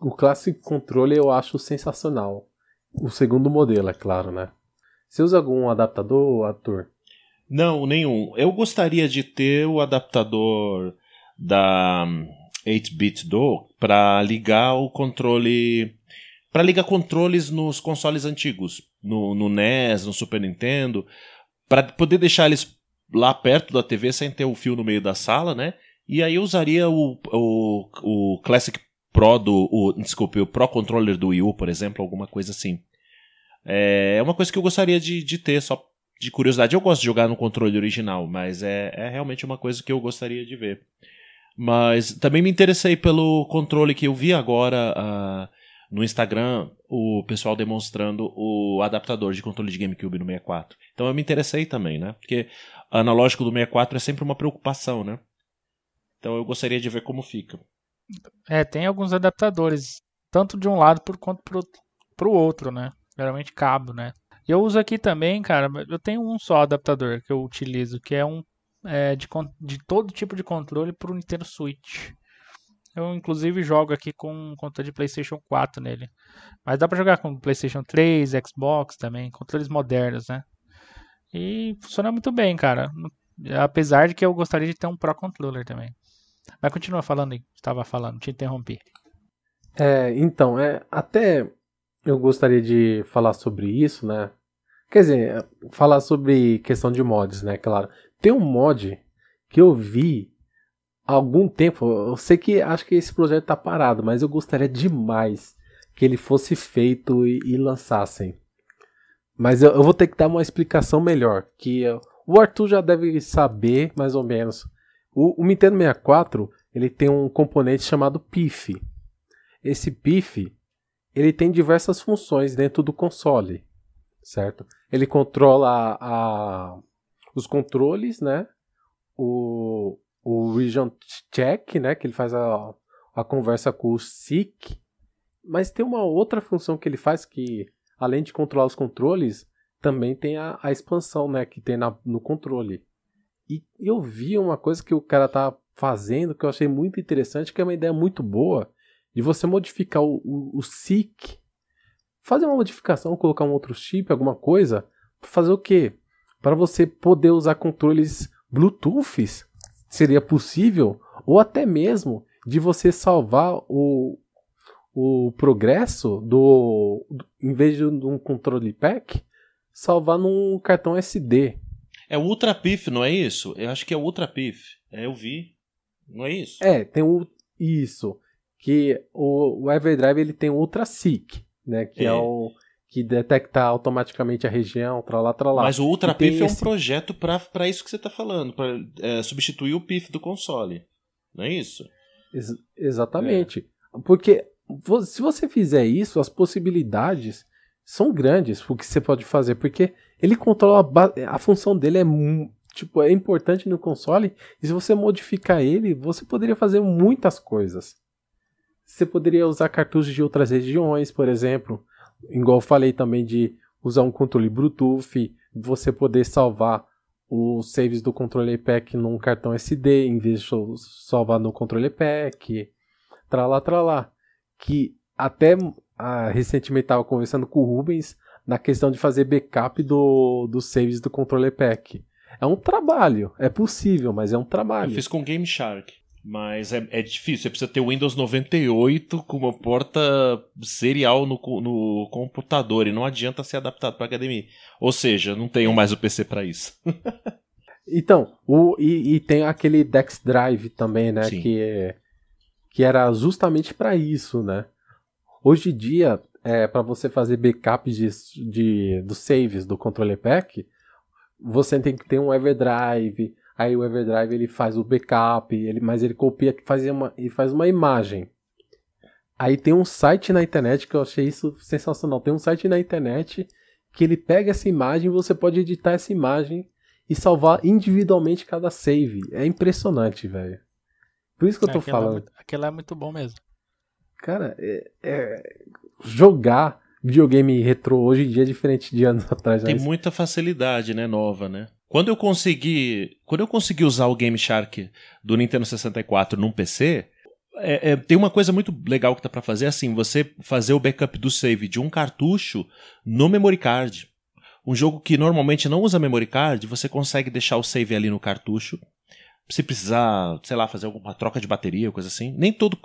o Classic Controller eu acho sensacional. O segundo modelo, é claro, né? Você usa algum adaptador, ator? Não, nenhum. Eu gostaria de ter o adaptador da 8-bit do para ligar o controle para ligar controles nos consoles antigos, no, no NES, no Super Nintendo, para poder deixar eles lá perto da TV sem ter o fio no meio da sala, né? E aí eu usaria o, o, o Classic Pro do. O, desculpe, o Pro Controller do Wii U, por exemplo, alguma coisa assim. É, é uma coisa que eu gostaria de, de ter, só de curiosidade. Eu gosto de jogar no controle original, mas é, é realmente uma coisa que eu gostaria de ver. Mas também me interessei pelo controle que eu vi agora uh, no Instagram, o pessoal demonstrando o adaptador de controle de GameCube no 64. Então eu me interessei também, né? Porque analógico do 64 é sempre uma preocupação, né? Então eu gostaria de ver como fica. É, tem alguns adaptadores, tanto de um lado por quanto pro, pro outro, né? Geralmente cabo, né? Eu uso aqui também, cara, eu tenho um só adaptador que eu utilizo, que é um é, de, de todo tipo de controle para o Nintendo Switch. Eu inclusive jogo aqui com um controle de PlayStation 4 nele. Mas dá para jogar com PlayStation 3, Xbox também, controles modernos, né? E funciona muito bem, cara. Apesar de que eu gostaria de ter um Pro Controller também. Mas continua falando aí, estava falando, te interrompi. É, então, é, até eu gostaria de falar sobre isso, né? Quer dizer, falar sobre questão de mods, né? Claro. Tem um mod que eu vi algum tempo. Eu sei que acho que esse projeto tá parado, mas eu gostaria demais que ele fosse feito e, e lançassem. Mas eu, eu, vou ter que dar uma explicação melhor. Que uh, o Arthur já deve saber, mais ou menos. O, o Nintendo 64 ele tem um componente chamado PIF. Esse PIF ele tem diversas funções dentro do console, certo? Ele controla a, a, os controles, né? O, o region check, né? Que ele faz a, a conversa com o SIC. Mas tem uma outra função que ele faz que, além de controlar os controles, também tem a, a expansão, né? Que tem na, no controle. E eu vi uma coisa que o cara tá fazendo que eu achei muito interessante, que é uma ideia muito boa, de você modificar o, o, o SIC, fazer uma modificação, colocar um outro chip, alguma coisa, fazer o quê? Para você poder usar controles Bluetooth, seria possível, ou até mesmo de você salvar o, o progresso do, do em vez de um controle pack, salvar num cartão SD. É o Ultra PIF, não é isso? Eu acho que é o Ultra PIF. É, eu vi. Não é isso? É, tem o isso que o, o Everdrive ele tem o UltraSeek, né, que é. é. o que detecta automaticamente a região, tralá, tralá. Mas o Ultra PIF é um projeto para isso que você está falando, para é, substituir o PIF do console, não é isso? Ex exatamente, é. porque se você fizer isso, as possibilidades são grandes o que você pode fazer, porque ele controla a, a função dele é tipo é importante no console e se você modificar ele, você poderia fazer muitas coisas. Você poderia usar cartuchos de outras regiões, por exemplo. Igual eu falei também de usar um controle Bluetooth, você poder salvar os saves do controle pack num cartão SD em vez de salvar no controle pack. Tralá, tralá. Que até ah, recentemente estava conversando com o Rubens na questão de fazer backup do, dos saves do controle pack. É um trabalho, é possível, mas é um trabalho. Eu fiz com Game Shark. Mas é, é difícil, você precisa ter o Windows 98 com uma porta serial no, no computador e não adianta ser adaptado para HDMI. Ou seja, não tenho mais o PC para isso. então, o, e, e, tem aquele Dex Drive também, né? Que, é, que era justamente para isso, né? Hoje em dia, é, para você fazer backup de, de, dos saves do controle pack, você tem que ter um Everdrive, Aí o Everdrive ele faz o backup, ele, mas ele copia, faz uma, ele faz uma imagem. Aí tem um site na internet que eu achei isso sensacional. Tem um site na internet que ele pega essa imagem e você pode editar essa imagem e salvar individualmente cada save. É impressionante, velho. Por isso que eu tô aquela falando. É muito, aquela é muito bom mesmo. Cara, é, é, jogar videogame retrô hoje em dia é diferente de anos atrás. Tem muita facilidade, né? Nova, né? Quando eu consegui, quando eu consegui usar o Game Shark do Nintendo 64 num PC, é, é, tem uma coisa muito legal que dá para fazer, assim, você fazer o backup do save de um cartucho no memory card. Um jogo que normalmente não usa memory card, você consegue deixar o save ali no cartucho. Se precisar, sei lá, fazer alguma troca de bateria, coisa assim. Nem todo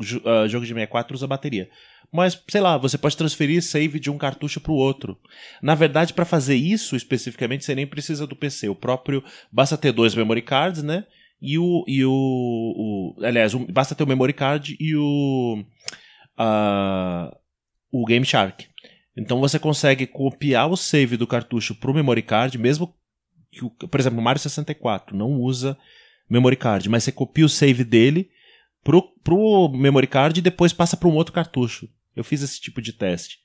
uh, jogo de 64 usa bateria mas sei lá, você pode transferir save de um cartucho para o outro. Na verdade, para fazer isso especificamente, você nem precisa do PC. O próprio basta ter dois memory cards, né? E o e o, o aliás, um, basta ter o memory card e o uh, o Game Shark. Então você consegue copiar o save do cartucho pro memory card, mesmo que, o, por exemplo, o Mario 64 não usa memory card, mas você copia o save dele pro, pro memory card e depois passa para um outro cartucho. Eu fiz esse tipo de teste.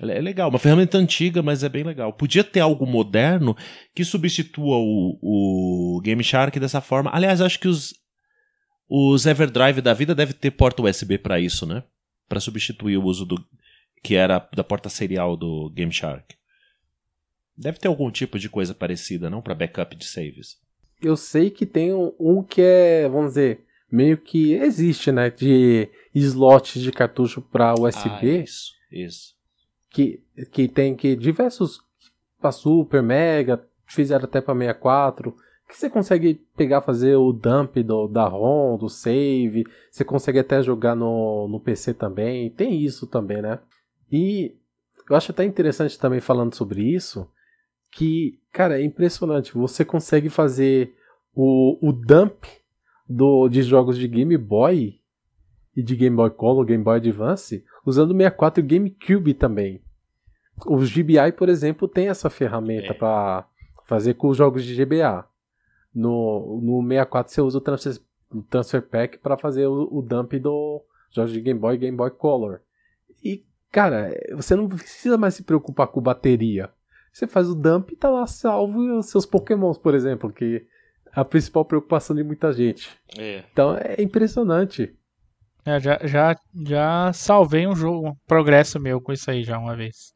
É legal, uma ferramenta antiga, mas é bem legal. Podia ter algo moderno que substitua o, o Game Shark dessa forma. Aliás, acho que os, os Everdrive da vida deve ter porta USB para isso, né? Para substituir o uso do que era da porta serial do Game Shark. Deve ter algum tipo de coisa parecida, não para backup de saves. Eu sei que tem um que é, vamos dizer, meio que existe, né, de slots de cartucho para USB. Ah, isso, isso. Que, que tem que diversos para Super, Mega, fizeram até para 64, que você consegue pegar fazer o dump do, da ROM, do save, você consegue até jogar no, no PC também, tem isso também, né? E eu acho até interessante também falando sobre isso, que, cara, é impressionante, você consegue fazer o, o dump do, de jogos de Game Boy e de Game Boy Color, Game Boy Advance, usando o 64 e GameCube também. O GBI, por exemplo, tem essa ferramenta é. para fazer com os jogos de GBA. No, no 64 você usa o Transfer, o transfer Pack para fazer o, o dump do jogos de Game Boy e Game Boy Color. E, cara, você não precisa mais se preocupar com bateria. Você faz o dump e tá lá salvo os seus pokémons, por exemplo, que a principal preocupação de muita gente. É. Então é impressionante. É, já, já, já salvei um jogo, um progresso meu com isso aí já uma vez.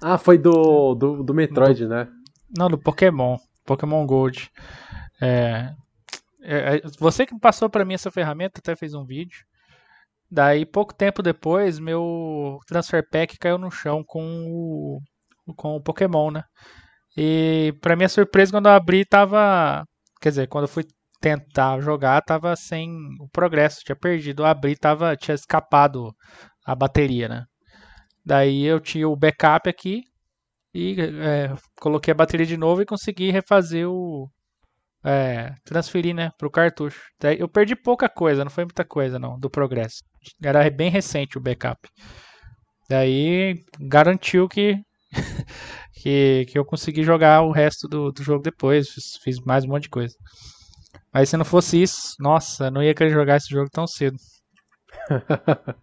Ah, foi do, do, do Metroid, do, né? Não, do Pokémon. Pokémon Gold. É, é, é você que passou para mim essa ferramenta, até fez um vídeo. Daí, pouco tempo depois, meu Transfer Pack caiu no chão com o, com o Pokémon, né? E, para minha surpresa, quando eu abri, tava Quer dizer, quando eu fui tentar jogar, tava sem o progresso, tinha perdido. Eu abri, tava, tinha escapado a bateria, né? Daí eu tinha o backup aqui e é, coloquei a bateria de novo e consegui refazer o. É, transferir, né, pro cartucho. Daí eu perdi pouca coisa, não foi muita coisa, não, do progresso. Era bem recente o backup. Daí garantiu que que, que eu consegui jogar o resto do, do jogo depois. Fiz, fiz, mais um monte de coisa. Mas se não fosse isso, nossa, não ia querer jogar esse jogo tão cedo.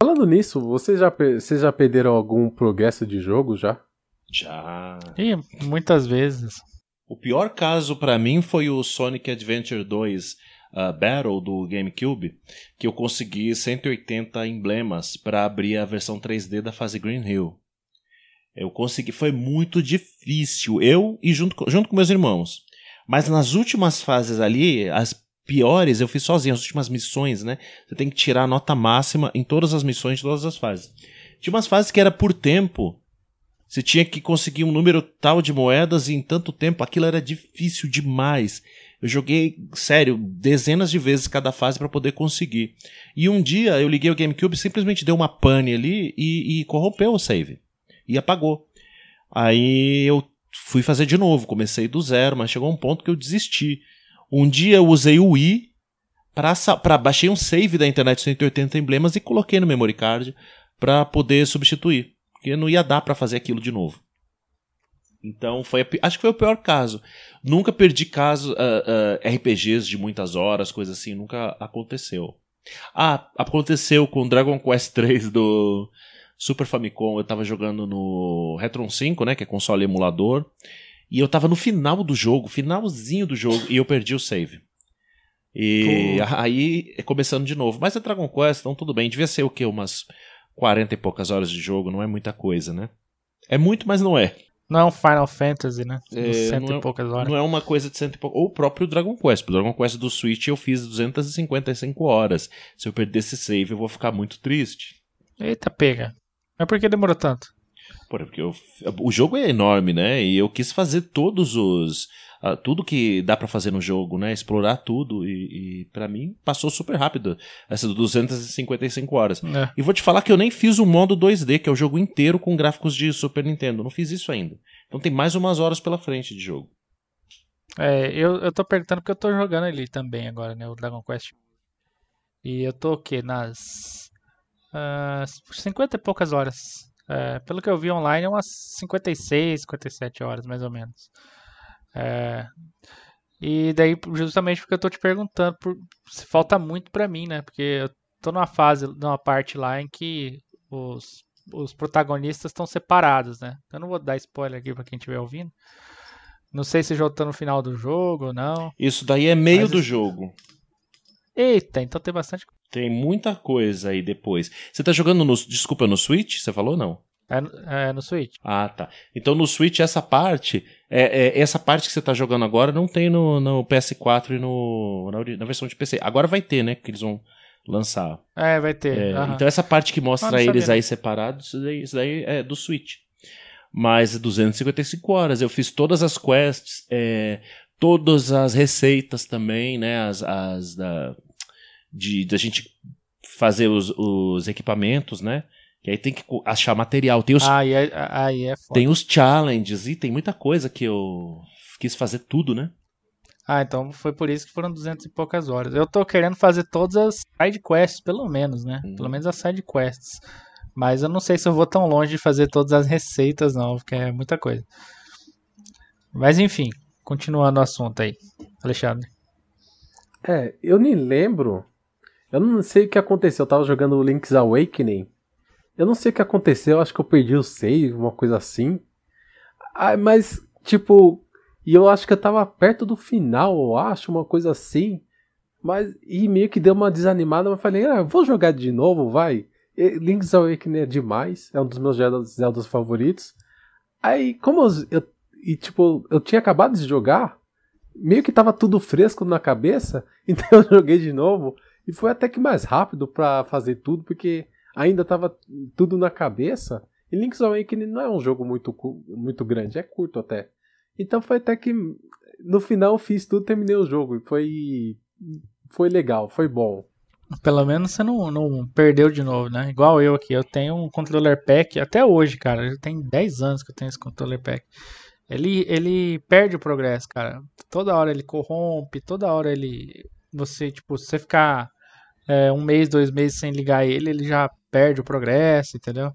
Falando nisso, vocês já, vocês já perderam algum progresso de jogo já? Já. E muitas vezes. O pior caso para mim foi o Sonic Adventure 2 uh, Battle do GameCube, que eu consegui 180 emblemas para abrir a versão 3D da fase Green Hill. Eu consegui, foi muito difícil. Eu e junto, junto com meus irmãos. Mas nas últimas fases ali, as piores eu fiz sozinho, as últimas missões, né? Você tem que tirar a nota máxima em todas as missões de todas as fases. Tinha umas fases que era por tempo. Você tinha que conseguir um número tal de moedas e em tanto tempo aquilo era difícil demais. Eu joguei, sério, dezenas de vezes cada fase para poder conseguir. E um dia eu liguei o GameCube, simplesmente deu uma pane ali e, e corrompeu o save e apagou. Aí eu fui fazer de novo, comecei do zero, mas chegou um ponto que eu desisti. Um dia eu usei o i para baixei um save da internet 180 emblemas e coloquei no memory card para poder substituir, porque não ia dar para fazer aquilo de novo. Então foi acho que foi o pior caso. Nunca perdi caso uh, uh, RPGs de muitas horas, coisa assim, nunca aconteceu. Ah, aconteceu com Dragon Quest 3 do Super Famicom, eu tava jogando no Retron 5, né, que é console emulador, e eu tava no final do jogo, finalzinho do jogo, e eu perdi o save. E Pô. aí, começando de novo. Mas é Dragon Quest, então tudo bem. Devia ser o quê? Umas 40 e poucas horas de jogo, não é muita coisa, né? É muito, mas não é. Não é um Final Fantasy, né? É, cento é, e poucas horas. Não é uma coisa de cento e poucas. Ou o próprio Dragon Quest. O Dragon Quest do Switch eu fiz 255 horas. Se eu perder esse save, eu vou ficar muito triste. Eita, pega. Mas por que demorou tanto? Porque eu, o jogo é enorme, né? E eu quis fazer todos os. Uh, tudo que dá para fazer no jogo, né? Explorar tudo. E, e para mim passou super rápido. Essa 255 horas. É. E vou te falar que eu nem fiz o modo 2D, que é o jogo inteiro com gráficos de Super Nintendo. Não fiz isso ainda. Então tem mais umas horas pela frente de jogo. É, eu, eu tô perguntando porque eu tô jogando ali também agora, né? O Dragon Quest. E eu tô o quê? Nas uh, ah, 50 e poucas horas. É, pelo que eu vi online, é umas 56, 57 horas, mais ou menos. É, e daí, justamente porque eu tô te perguntando, por, se falta muito para mim, né? Porque eu tô numa fase, numa parte lá em que os, os protagonistas estão separados, né? Eu não vou dar spoiler aqui para quem estiver ouvindo. Não sei se já tá no final do jogo ou não. Isso daí é meio Mas do isso... jogo. Eita, então tem bastante Tem muita coisa aí depois. Você tá jogando no. Desculpa, no Switch? Você falou não? É, é no Switch. Ah, tá. Então no Switch essa parte. É, é, essa parte que você tá jogando agora não tem no, no PS4 e no, na, na, versão de PC. Agora vai ter, né? Que eles vão lançar. É, vai ter. É, então essa parte que mostra eles aí separados, isso daí, isso daí é do Switch. Mas 255 horas. Eu fiz todas as quests, é, todas as receitas também, né? As, as da, de, da gente fazer os, os equipamentos, né? Que aí tem que achar material. Tem os, aí é, aí é foda. Tem os challenges e tem muita coisa que eu quis fazer tudo, né? Ah, então foi por isso que foram 200 e poucas horas. Eu tô querendo fazer todas as side quests, pelo menos, né? Hum. Pelo menos as side quests. Mas eu não sei se eu vou tão longe de fazer todas as receitas, não, porque é muita coisa. Mas enfim, continuando o assunto aí, Alexandre. É, eu nem lembro eu não sei o que aconteceu. Eu tava jogando Link's Awakening. Eu não sei o que aconteceu. Acho que eu perdi o save, uma coisa assim. Ah, mas, tipo. E eu acho que eu tava perto do final, eu acho, uma coisa assim. Mas. E meio que deu uma desanimada. Mas falei, ah, vou jogar de novo, vai. E Link's Awakening é demais. É um dos meus Zeldas favoritos. Aí, como eu, eu. E, tipo, eu tinha acabado de jogar. Meio que tava tudo fresco na cabeça. Então eu joguei de novo. E foi até que mais rápido para fazer tudo, porque ainda tava tudo na cabeça. E Link's Awakening não é um jogo muito, muito grande, é curto até. Então foi até que no final fiz tudo, terminei o jogo. E foi, foi legal, foi bom. Pelo menos você não, não perdeu de novo, né? Igual eu aqui, eu tenho um controller pack até hoje, cara. Já tem 10 anos que eu tenho esse controller pack. Ele, ele perde o progresso, cara. Toda hora ele corrompe, toda hora ele. Você, tipo, você ficar é, um mês, dois meses sem ligar ele, ele já perde o progresso, entendeu?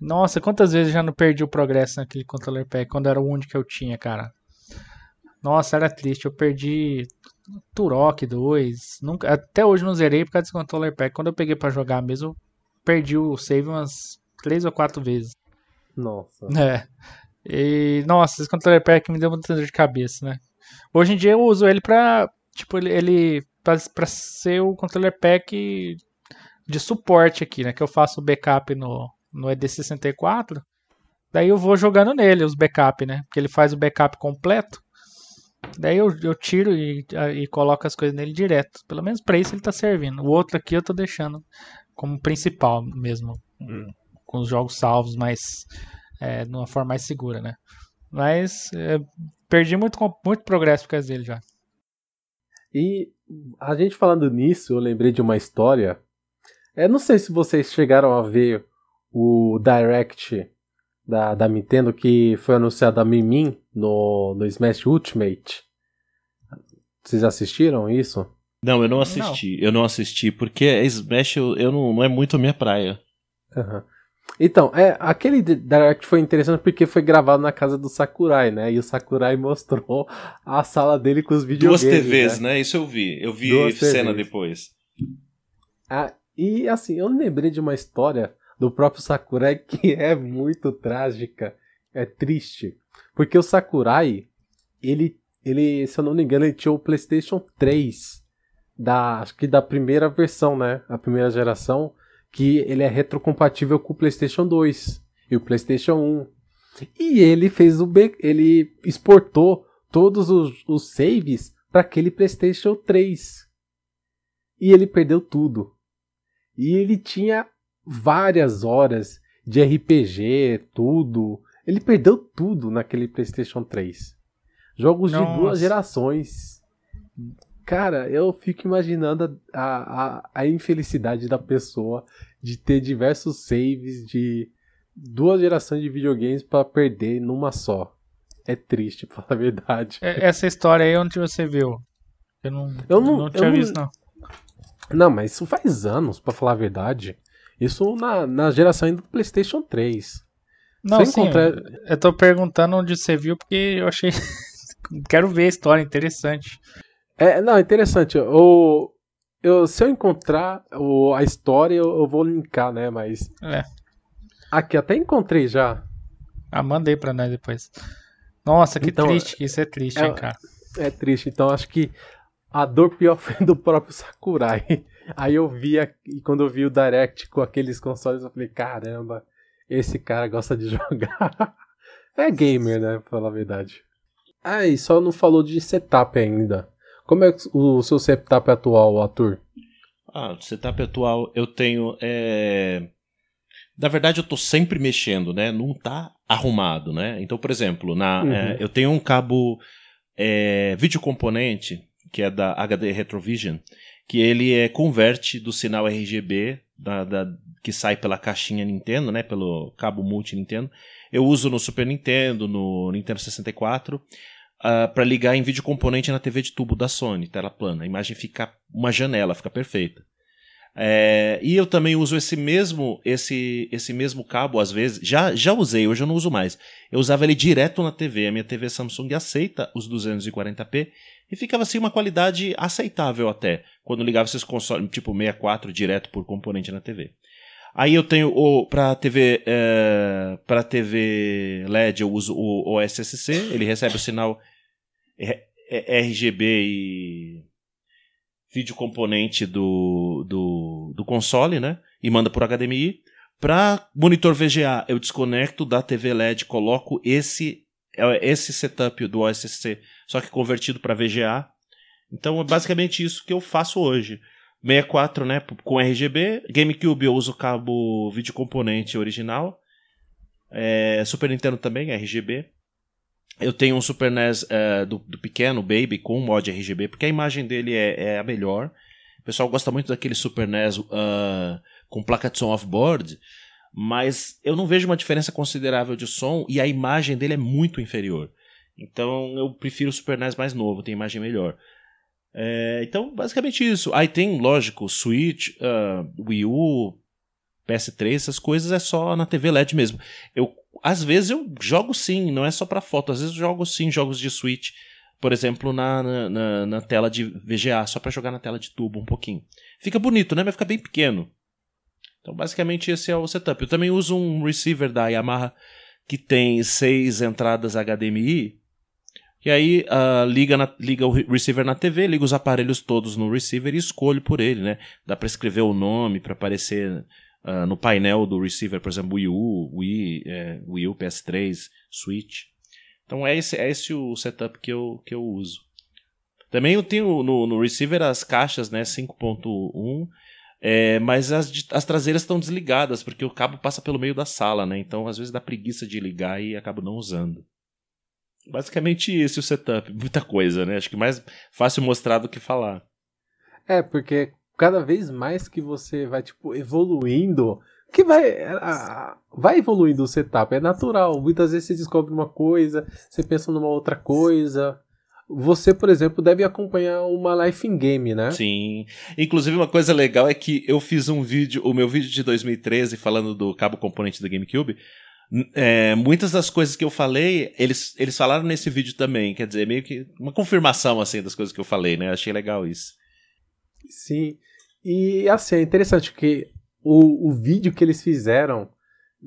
Nossa, quantas vezes eu já não perdi o progresso naquele controller pack quando era o único que eu tinha, cara? Nossa, era triste. Eu perdi Turok 2. Nunca, até hoje não zerei por causa desse controller pack. Quando eu peguei para jogar mesmo, perdi o save umas três ou quatro vezes. Nossa. É. E, nossa, esse controller pack me deu muita dor de cabeça, né? Hoje em dia eu uso ele pra. Tipo, ele, ele para ser o controller pack de suporte aqui, né? Que eu faço o backup no, no ED64. Daí eu vou jogando nele os backup, né? Porque ele faz o backup completo. Daí eu, eu tiro e, e coloco as coisas nele direto. Pelo menos para isso ele tá servindo. O outro aqui eu tô deixando como principal mesmo. Hum. Com os jogos salvos, mas é, de uma forma mais segura, né? Mas é, perdi muito, muito progresso por causa dele já. E a gente falando nisso, eu lembrei de uma história. É, não sei se vocês chegaram a ver o Direct da, da Nintendo que foi anunciado a Mimin no, no Smash Ultimate. Vocês assistiram isso? Não, eu não assisti. Não. Eu não assisti, porque Smash eu, eu não, não é muito a minha praia. Uhum. Então, é, aquele Direct foi interessante porque foi gravado na casa do Sakurai, né? E o Sakurai mostrou a sala dele com os videogames. Duas TVs, né? né? Isso eu vi. Eu vi Duas cena TVs. depois. Ah, e assim, eu lembrei de uma história do próprio Sakurai que é muito trágica. É triste. Porque o Sakurai, ele, ele se eu não me engano, ele tinha o PlayStation 3. Da, acho que da primeira versão, né? A primeira geração que ele é retrocompatível com o PlayStation 2 e o PlayStation 1. E ele fez o ele exportou todos os, os saves para aquele PlayStation 3. E ele perdeu tudo. E ele tinha várias horas de RPG, tudo. Ele perdeu tudo naquele PlayStation 3. Jogos Nossa. de duas gerações. Cara, eu fico imaginando a, a, a, infelicidade da pessoa de ter diversos saves de duas gerações de videogames para perder numa só. É triste, pra falar a verdade. É, essa história aí, onde você viu? Eu não, eu não, não tinha visto, não. Não, mas isso faz anos, para falar a verdade. Isso na, na geração do PlayStation 3. Não, sim, encontrar... eu tô perguntando onde você viu porque eu achei. Quero ver a história, interessante. É, não, interessante. O, eu, se eu encontrar o, a história, eu, eu, vou linkar, né? Mas. É. Aqui, até encontrei já. Ah, mandei pra nós depois. Nossa, que então, triste que isso é triste, é, hein, cara. É triste, então acho que a dor pior foi do próprio Sakurai. Aí eu vi, e quando eu vi o Direct com aqueles consoles, eu falei, caramba, esse cara gosta de jogar. é gamer, né, pra falar a verdade. Ah, e só não falou de setup ainda. Como é o seu setup atual, Arthur? Ah, o setup atual eu tenho. É... Na verdade, eu tô sempre mexendo, né? Não tá arrumado, né? Então, por exemplo, na, uhum. é, eu tenho um cabo é, vídeo componente, que é da HD Retrovision, que ele é, converte do sinal RGB da, da, que sai pela caixinha Nintendo, né? Pelo cabo multi Nintendo. Eu uso no Super Nintendo, no Nintendo 64 uh, ah, para ligar em vídeo componente na TV de tubo da Sony, tela plana. A imagem fica uma janela, fica perfeita. É, e eu também uso esse mesmo esse esse mesmo cabo às vezes. Já já usei, hoje eu não uso mais. Eu usava ele direto na TV. A minha TV Samsung aceita os 240p e ficava assim uma qualidade aceitável até quando ligava esses consoles tipo 64 direto por componente na TV. Aí eu tenho o para TV é, para TV LED eu uso o OSSC, ele recebe o sinal RGB e vídeo componente do, do, do console, né? E manda por HDMI. Para monitor VGA, eu desconecto da TV LED, coloco esse esse setup do OSSC, só que convertido para VGA. Então é basicamente isso que eu faço hoje. 64, né, com RGB. GameCube eu uso cabo vídeo componente original. É, Super Nintendo também, RGB. Eu tenho um Super NES é, do, do, pequeno, Baby, com mod RGB, porque a imagem dele é, é, a melhor. O pessoal gosta muito daquele Super NES uh, com placa de som off-board, mas eu não vejo uma diferença considerável de som e a imagem dele é muito inferior. Então eu prefiro o Super NES mais novo, tem imagem melhor. É, então, basicamente isso. Aí tem, lógico, Switch, uh, Wii U, PS3, essas coisas é só na TV LED mesmo. Eu, às vezes eu jogo sim, não é só para foto, às vezes eu jogo sim jogos de Switch, por exemplo, na, na, na tela de VGA, só para jogar na tela de tubo um pouquinho. Fica bonito, né? Mas fica bem pequeno. Então, basicamente, esse é o setup. Eu também uso um receiver da Yamaha que tem seis entradas HDMI e aí uh, liga, na, liga o receiver na TV, liga os aparelhos todos no receiver e escolho por ele, né? Dá para escrever o nome para aparecer uh, no painel do receiver, por exemplo, Wii U, Wii, é, Wii U, PS3, Switch. Então é esse, é esse o setup que eu, que eu uso. Também eu tenho no, no receiver as caixas, né, 5.1, é, mas as, as traseiras estão desligadas, porque o cabo passa pelo meio da sala, né? Então às vezes dá preguiça de ligar e acabo não usando. Basicamente esse o setup. Muita coisa, né? Acho que mais fácil mostrar do que falar. É, porque cada vez mais que você vai, tipo, evoluindo, que vai, vai evoluindo o setup, é natural. Muitas vezes você descobre uma coisa, você pensa numa outra coisa. Você, por exemplo, deve acompanhar uma Life in Game, né? Sim. Inclusive, uma coisa legal é que eu fiz um vídeo, o meu vídeo de 2013, falando do cabo componente do GameCube. É, muitas das coisas que eu falei, eles, eles falaram nesse vídeo também. Quer dizer, meio que uma confirmação assim das coisas que eu falei, né? Achei legal isso. Sim. E assim, é interessante que o, o vídeo que eles fizeram,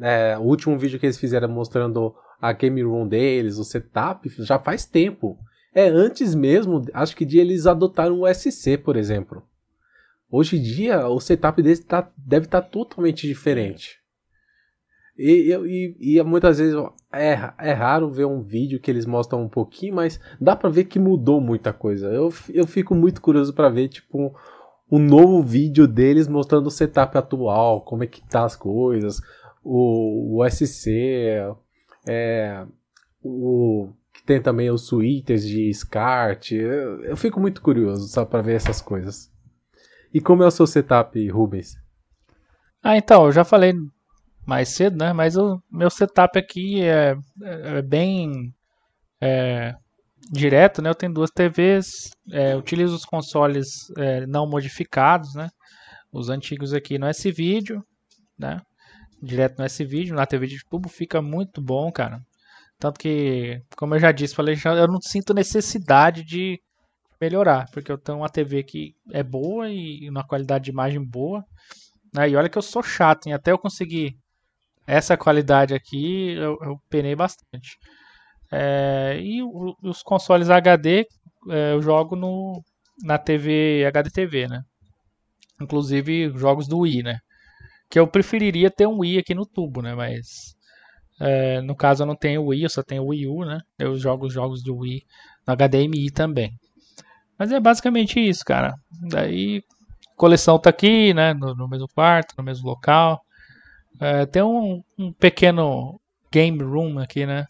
é, o último vídeo que eles fizeram mostrando a game room deles, o setup, já faz tempo. É antes mesmo, acho que de eles adotaram o SC, por exemplo. Hoje em dia, o setup deles tá, deve estar tá totalmente diferente. E, e, e, muitas vezes é, é raro ver um vídeo que eles mostram um pouquinho, mas dá pra ver que mudou muita coisa. Eu, eu fico muito curioso para ver, tipo, um, novo vídeo deles mostrando o setup atual, como é que tá as coisas, o, o SC, é, o que tem também os suítes de SCART. Eu, eu fico muito curioso só para ver essas coisas. E como é o seu setup, Rubens? Ah, então, eu já falei mais cedo, né? Mas o meu setup aqui é, é bem é, direto, né? Eu tenho duas TVs, é, utilizo os consoles é, não modificados, né? Os antigos aqui no S-Video. né? Direto no S-Video, na TV de tubo, fica muito bom, cara. Tanto que, como eu já disse, falei, eu não sinto necessidade de melhorar, porque eu tenho uma TV que é boa e uma qualidade de imagem boa. Né? E olha que eu sou chato, hein? até eu conseguir essa qualidade aqui, eu, eu penei bastante. É, e os consoles HD é, eu jogo no, na TV HDTV, né? Inclusive jogos do Wii, né? Que eu preferiria ter um Wii aqui no tubo, né? Mas é, no caso eu não tenho Wii, eu só tenho Wii U, né? Eu jogo os jogos do Wii no HDMI também. Mas é basicamente isso, cara. Daí coleção tá aqui, né? No, no mesmo quarto, no mesmo local. É, tem um, um, pequeno game room aqui, né?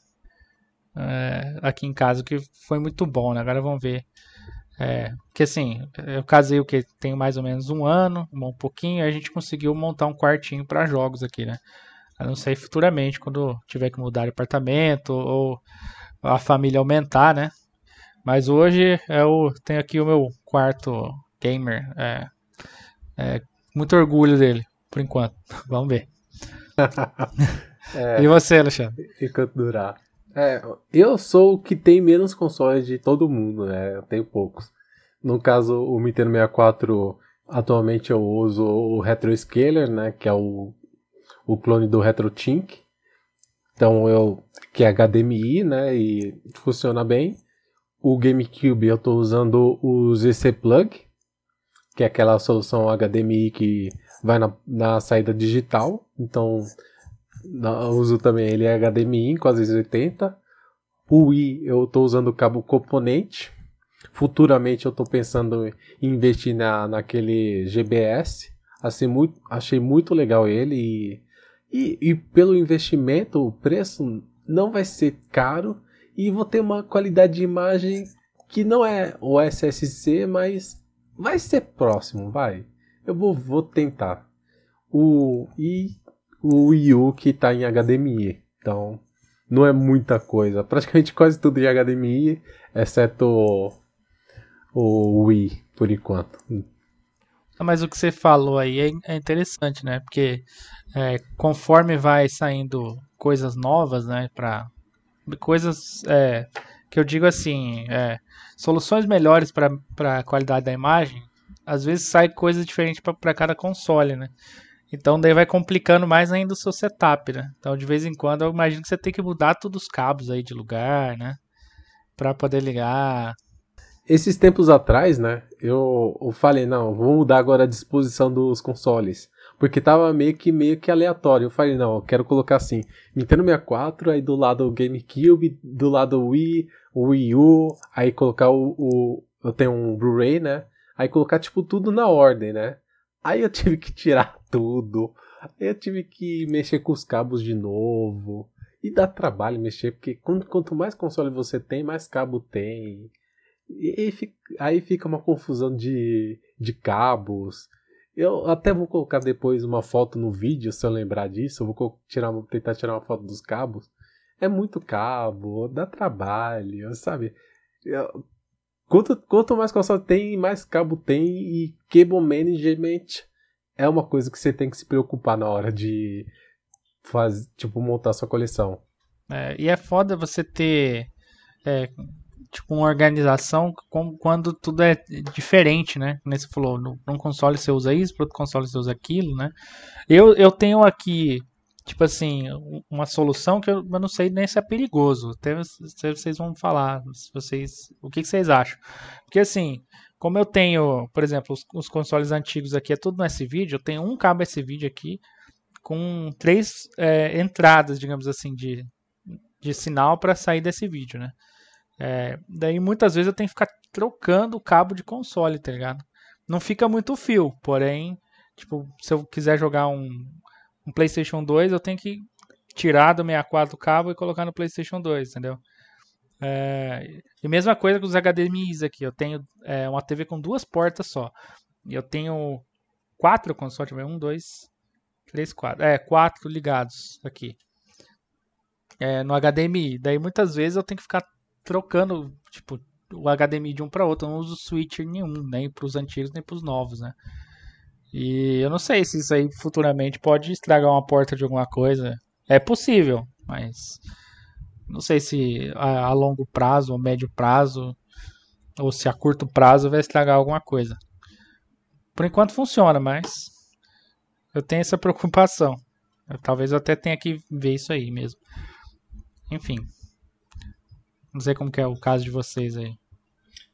É, aqui em casa, que foi muito bom, né? Agora vamos ver. É, que assim, eu casei o que tem mais ou menos um ano, um pouquinho, a gente conseguiu montar um quartinho para jogos aqui, né? Eu não sei futuramente quando tiver que mudar de apartamento ou a família aumentar, né? Mas hoje eu tenho aqui o meu quarto gamer. É, é muito orgulho dele, por enquanto. Vamos ver. é, e você, Alexandre? Enquanto durar. É, eu sou o que tem menos consoles de todo mundo, né? Eu tenho poucos. No caso, o Nintendo 64, atualmente eu uso o Retro Scaler, né? Que é o, o clone do RetroTink. Então eu. que é HDMI, né? E funciona bem. O GameCube eu estou usando o ZC Plug, que é aquela solução HDMI que vai na, na saída digital. Então eu uso também ele é HDMI com as 80. O Wii eu estou usando o cabo componente. Futuramente eu estou pensando em investir na, naquele GBS. Assim, muito, achei muito legal ele e, e, e pelo investimento, o preço não vai ser caro e vou ter uma qualidade de imagem que não é o SSC, mas vai ser próximo, vai. Eu vou, vou tentar. O, e o Wii U que está em HDMI. Então, não é muita coisa. Praticamente quase tudo em HDMI, exceto o, o Wii, por enquanto. Ah, mas o que você falou aí é, é interessante, né? Porque é, conforme vai saindo coisas novas, né? Para coisas é, que eu digo assim, é, soluções melhores para a qualidade da imagem, às vezes sai coisa diferente para cada console, né? Então daí vai complicando mais ainda o seu setup, né? Então de vez em quando eu imagino que você tem que mudar todos os cabos aí de lugar, né? Para poder ligar. Esses tempos atrás, né? Eu, eu falei, não, vou mudar agora a disposição dos consoles. Porque tava meio que meio que aleatório. Eu falei, não, eu quero colocar assim, Nintendo 64, aí do lado o GameCube, do lado o Wii, o Wii U, aí colocar o, o eu tenho um Blu-ray, né? Aí colocar tipo tudo na ordem, né? Aí eu tive que tirar tudo. Eu tive que mexer com os cabos de novo. E dá trabalho mexer, porque quanto mais console você tem, mais cabo tem. E, aí fica uma confusão de, de cabos. Eu até vou colocar depois uma foto no vídeo, se eu lembrar disso. Eu vou tirar, tentar tirar uma foto dos cabos. É muito cabo, dá trabalho, sabe? Eu, quanto, quanto mais console tem, mais cabo tem. E cable management é uma coisa que você tem que se preocupar na hora de fazer, tipo, montar sua coleção. É, e é foda você ter é, tipo uma organização com, quando tudo é diferente, né? Como você falou, num console você usa isso, para outro console você usa aquilo, né? Eu, eu tenho aqui, tipo assim, uma solução que eu, eu não sei nem se é perigoso. Até vocês vão falar, se vocês, o que, que vocês acham? Porque assim, como eu tenho, por exemplo, os, os consoles antigos aqui é tudo no S-Video, eu tenho um cabo S-Video aqui com três é, entradas, digamos assim, de, de sinal para sair desse vídeo, né? É, daí muitas vezes eu tenho que ficar trocando o cabo de console, tá ligado? Não fica muito fio, porém, tipo, se eu quiser jogar um, um PlayStation 2, eu tenho que tirar do 64 o cabo e colocar no PlayStation 2, entendeu? É, e mesma coisa com os HDMIs aqui. Eu tenho é, uma TV com duas portas só. E eu tenho quatro consoles. Um, dois, três, quatro. É, quatro ligados aqui. É, no HDMI. Daí muitas vezes eu tenho que ficar trocando, tipo, o HDMI de um para outro. Eu não uso switcher nenhum, nem para os antigos nem para os novos, né? E eu não sei se isso aí futuramente pode estragar uma porta de alguma coisa. É possível, mas não sei se a, a longo prazo ou médio prazo ou se a curto prazo vai estragar alguma coisa. Por enquanto funciona, mas eu tenho essa preocupação. Eu, talvez eu até tenha que ver isso aí mesmo. Enfim. Não sei como que é o caso de vocês aí.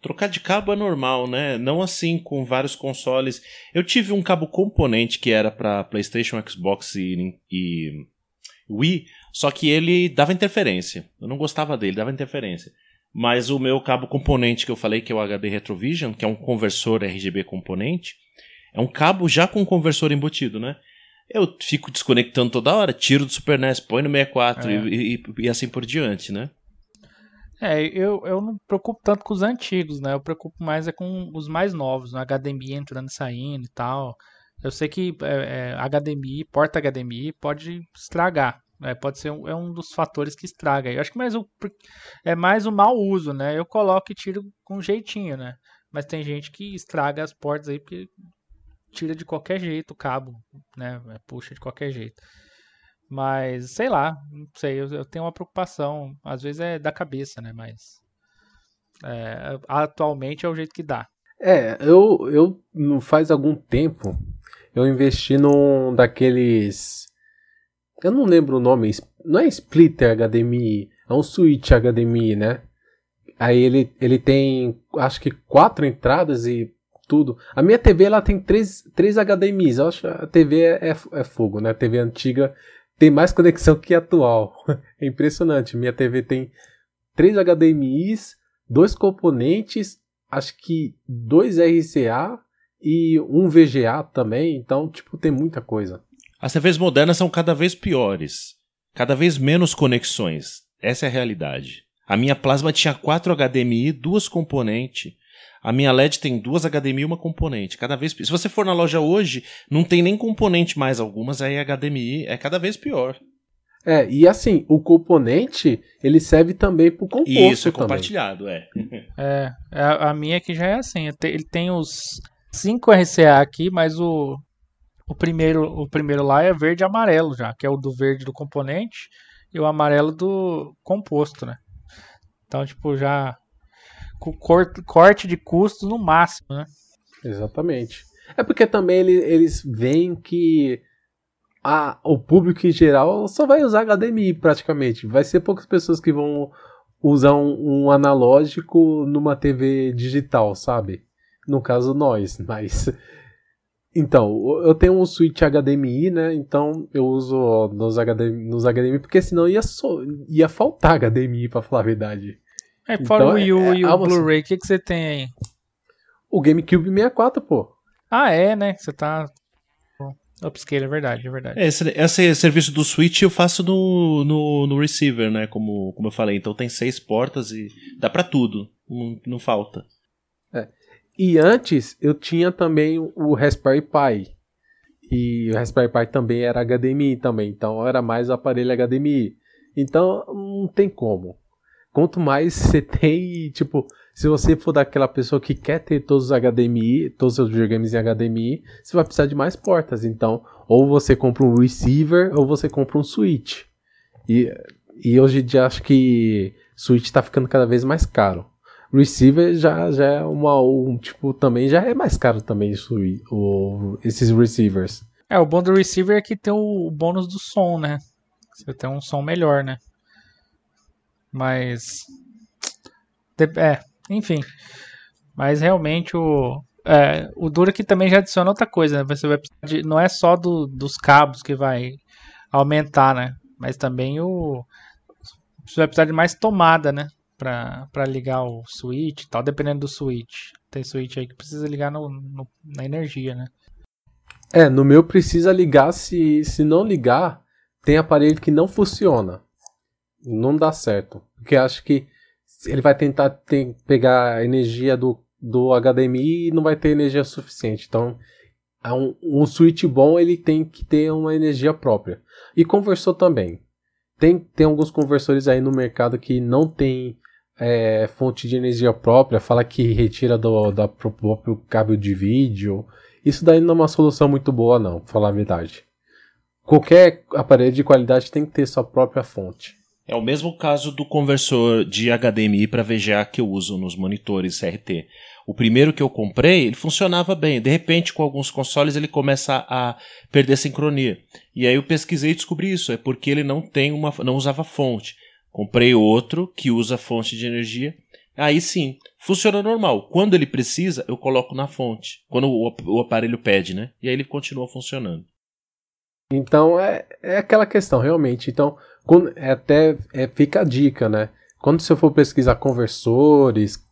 Trocar de cabo é normal, né? Não assim com vários consoles. Eu tive um cabo componente que era para PlayStation, Xbox e, e Wii, só que ele dava interferência. Eu não gostava dele, dava interferência. Mas o meu cabo componente que eu falei, que é o HD Retrovision, que é um conversor RGB componente, é um cabo já com conversor embutido, né? Eu fico desconectando toda hora, tiro do Super NES, põe no 64 é. e, e, e assim por diante, né? É, eu, eu não me preocupo tanto com os antigos, né? Eu preocupo mais é com os mais novos, no HDMI entrando e saindo e tal. Eu sei que é, é, HDMI, porta HDMI pode estragar. Né? Pode ser um, é um dos fatores que estraga. Eu acho que mais o, é mais o mau uso, né? Eu coloco e tiro com jeitinho, né? Mas tem gente que estraga as portas aí porque tira de qualquer jeito o cabo, né? Puxa de qualquer jeito. Mas, sei lá, não sei, eu, eu, tenho uma preocupação. Às vezes é da cabeça, né? Mas é, atualmente é o jeito que dá. É, eu, eu faz algum tempo eu investi num daqueles. Eu não lembro o nome, não é splitter HDMI, é um switch HDMI, né? Aí ele, ele tem acho que quatro entradas e tudo. A minha TV ela tem três, três HDMIs. Eu acho a TV é, é, é fogo, né? A TV antiga tem mais conexão que atual. É impressionante. Minha TV tem três HDMIs, dois componentes, acho que dois RCA e um VGA também. Então, tipo, tem muita coisa. As TVs modernas são cada vez piores. Cada vez menos conexões. Essa é a realidade. A minha plasma tinha quatro HDMI, duas componentes. A minha LED tem duas HDMI e uma componente. Cada vez Se você for na loja hoje, não tem nem componente mais algumas, aí HDMI é cada vez pior. É, e assim, o componente, ele serve também pro composto Isso, é também. compartilhado, é. é, é a minha aqui já é assim, ele tem os 5 RCA aqui, mas o, o, primeiro, o primeiro lá é verde e amarelo já, que é o do verde do componente e o amarelo do composto, né? Então, tipo, já com corte de custos no máximo, né? Exatamente. É porque também ele, eles veem que a, o público em geral só vai usar HDMI praticamente. Vai ser poucas pessoas que vão usar um, um analógico numa TV digital, sabe? No caso, nós, mas. Então, eu tenho um switch HDMI, né? Então eu uso nos HDMI, nos HDMI porque senão ia, so, ia faltar HDMI, pra falar a verdade. É, fora então, o Wii U é, e o Blu-ray, o que, que você tem aí? O GameCube 64, pô. Ah, é, né? Você tá. Upscale, é verdade, é verdade. Esse, esse serviço do Switch eu faço no, no, no receiver, né? Como, como eu falei. Então tem seis portas e dá para tudo. Não, não falta. É. E antes eu tinha também o Raspberry Pi. E o Raspberry Pi também era HDMI também. Então era mais o aparelho HDMI. Então não tem como. Quanto mais você tem, tipo, se você for daquela pessoa que quer ter todos os HDMI, todos os videogames em HDMI, você vai precisar de mais portas. Então, ou você compra um receiver ou você compra um switch. E, e hoje em dia acho que switch está ficando cada vez mais caro. Receiver já, já é uma, um, tipo, também já é mais caro também isso, o, esses receivers. É, o bom do receiver é que tem o bônus do som, né? Você tem um som melhor, né? Mas. É, enfim. Mas realmente o. É, o duro que também já adiciona outra coisa, né? Você vai de, não é só do, dos cabos que vai aumentar, né? Mas também o. Você vai precisar de mais tomada, né? Pra, pra ligar o switch e tal, dependendo do switch. Tem switch aí que precisa ligar no, no, na energia, né? É, no meu precisa ligar, se, se não ligar, tem aparelho que não funciona não dá certo. Porque acho que ele vai tentar ter, pegar a energia do, do HDMI e não vai ter energia suficiente. Então, um, um switch bom ele tem que ter uma energia própria. E conversor também. Tem, tem alguns conversores aí no mercado que não tem é, fonte de energia própria, fala que retira do, próprio cabo de vídeo. Isso daí não é uma solução muito boa, não, falar a verdade. Qualquer aparelho de qualidade tem que ter sua própria fonte. É o mesmo caso do conversor de HDMI para VGA que eu uso nos monitores CRT. O primeiro que eu comprei, ele funcionava bem. De repente, com alguns consoles, ele começa a perder sincronia. E aí eu pesquisei e descobri isso. É porque ele não tem uma, não usava fonte. Comprei outro que usa fonte de energia. Aí sim, funciona normal. Quando ele precisa, eu coloco na fonte. Quando o, aparelho pede, né? E aí ele continua funcionando. Então é, é aquela questão, realmente. Então, quando, é até é, fica a dica, né? Quando você for pesquisar conversores,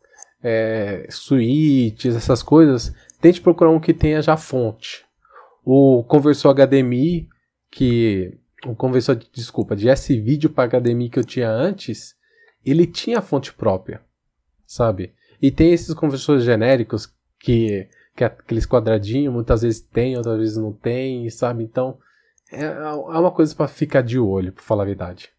é, switches, essas coisas, tente procurar um que tenha já fonte. O conversor HDMI, que. O conversor, desculpa, de S-Video para HDMI que eu tinha antes, ele tinha fonte própria, sabe? E tem esses conversores genéricos que, que é aqueles quadradinhos, muitas vezes tem, outras vezes não tem, sabe? Então, é, é uma coisa para ficar de olho, pra falar a verdade.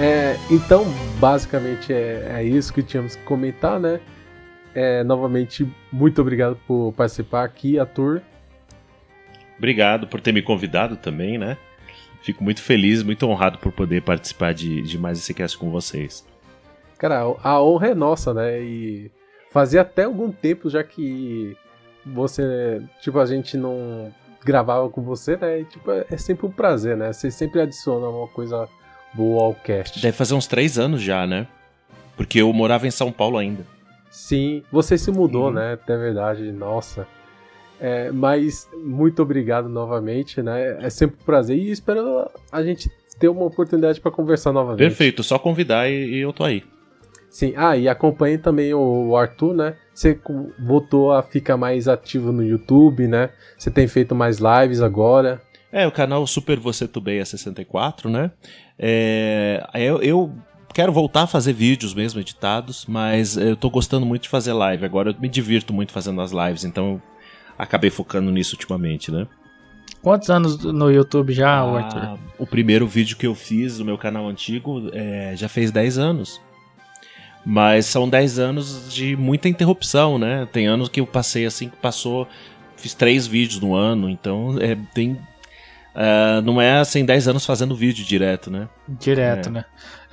É, então, basicamente é, é, isso que tínhamos que comentar, né? É, novamente, muito obrigado por participar aqui, Ator. Obrigado por ter me convidado também, né? Fico muito feliz, muito honrado por poder participar de, de mais esse cast com vocês. Cara, a honra é nossa, né? E fazia até algum tempo já que você, tipo, a gente não gravava com você, né? E, tipo, é sempre um prazer, né? Você sempre adiciona uma coisa boa ao cast. Deve fazer uns três anos já, né? Porque eu morava em São Paulo ainda. Sim, você se mudou, né? Até verdade, nossa. É, mas muito obrigado novamente, né? É sempre um prazer e espero a gente ter uma oportunidade para conversar novamente. Perfeito, só convidar e, e, eu tô aí. Sim, ah, e acompanhe também o Arthur, né? Você voltou a ficar mais ativo no YouTube, né? Você tem feito mais lives agora. É, o canal Super Você Tubeia 64, né? É, eu, eu quero voltar a fazer vídeos mesmo editados, mas eu tô gostando muito de fazer live. Agora eu me divirto muito fazendo as lives, então eu acabei focando nisso ultimamente, né? Quantos anos no YouTube já, ah, Arthur? O primeiro vídeo que eu fiz no meu canal antigo é, já fez 10 anos. Mas são 10 anos de muita interrupção, né? Tem anos que eu passei assim, que passou. Fiz três vídeos no ano, então é, tem Uh, não é assim 10 anos fazendo vídeo direto, né? Direto, é. né?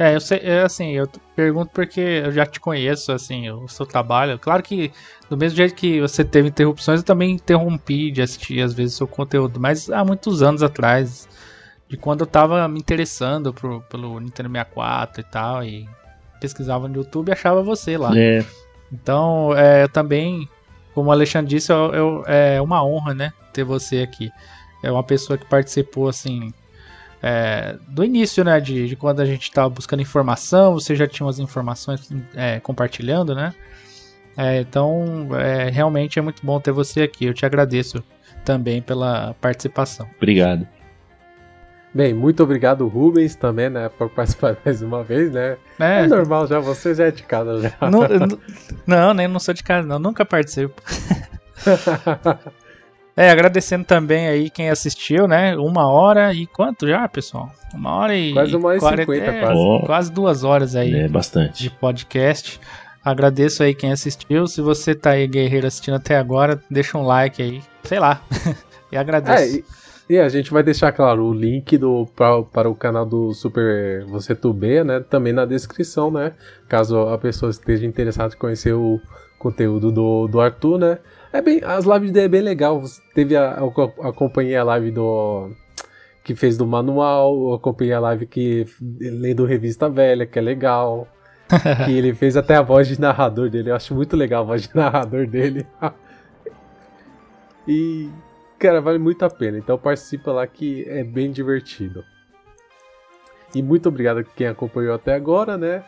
É, eu sei, é assim, eu pergunto porque eu já te conheço, assim, o seu trabalho. Claro que do mesmo jeito que você teve interrupções, eu também interrompi de assistir às vezes o seu conteúdo, mas há muitos anos atrás, de quando eu tava me interessando pro, pelo Nintendo 64 e tal, e pesquisava no YouTube e achava você lá. É. Então, é, eu também, como o Alexandre disse, eu, eu, é uma honra, né, ter você aqui é uma pessoa que participou assim é, do início, né, de, de quando a gente estava buscando informação, você já tinha umas informações é, compartilhando, né? É, então, é, realmente é muito bom ter você aqui. Eu te agradeço também pela participação. Obrigado. Bem, muito obrigado, Rubens, também, né, por participar mais uma vez, né? É, é normal já, você já é de casa já. Não, não, nem não sou de casa, não, nunca participo. É, agradecendo também aí quem assistiu, né? Uma hora e quanto já, pessoal? Uma hora e. Quase uma hora e cinquenta, é, quase. Oh, quase duas horas aí. É, bastante. De podcast. Agradeço aí quem assistiu. Se você tá aí, guerreiro, assistindo até agora, deixa um like aí. Sei lá. e agradeço. É, e, e, a gente vai deixar, claro, o link do, pra, para o canal do Super Você Tubê, né? Também na descrição, né? Caso a pessoa esteja interessada em conhecer o conteúdo do, do Arthur, né? É bem, as lives dele é bem legal. Teve a, a, acompanhei a live do que fez do manual, acompanhei a live que lendo revista velha, que é legal. que ele fez até a voz de narrador dele. Eu acho muito legal a voz de narrador dele. e cara, vale muito a pena. Então participa lá que é bem divertido. E muito obrigado a quem acompanhou até agora, né?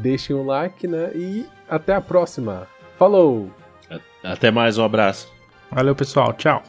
Deixem um like, né? E até a próxima. Falou! Até mais, um abraço. Valeu, pessoal. Tchau.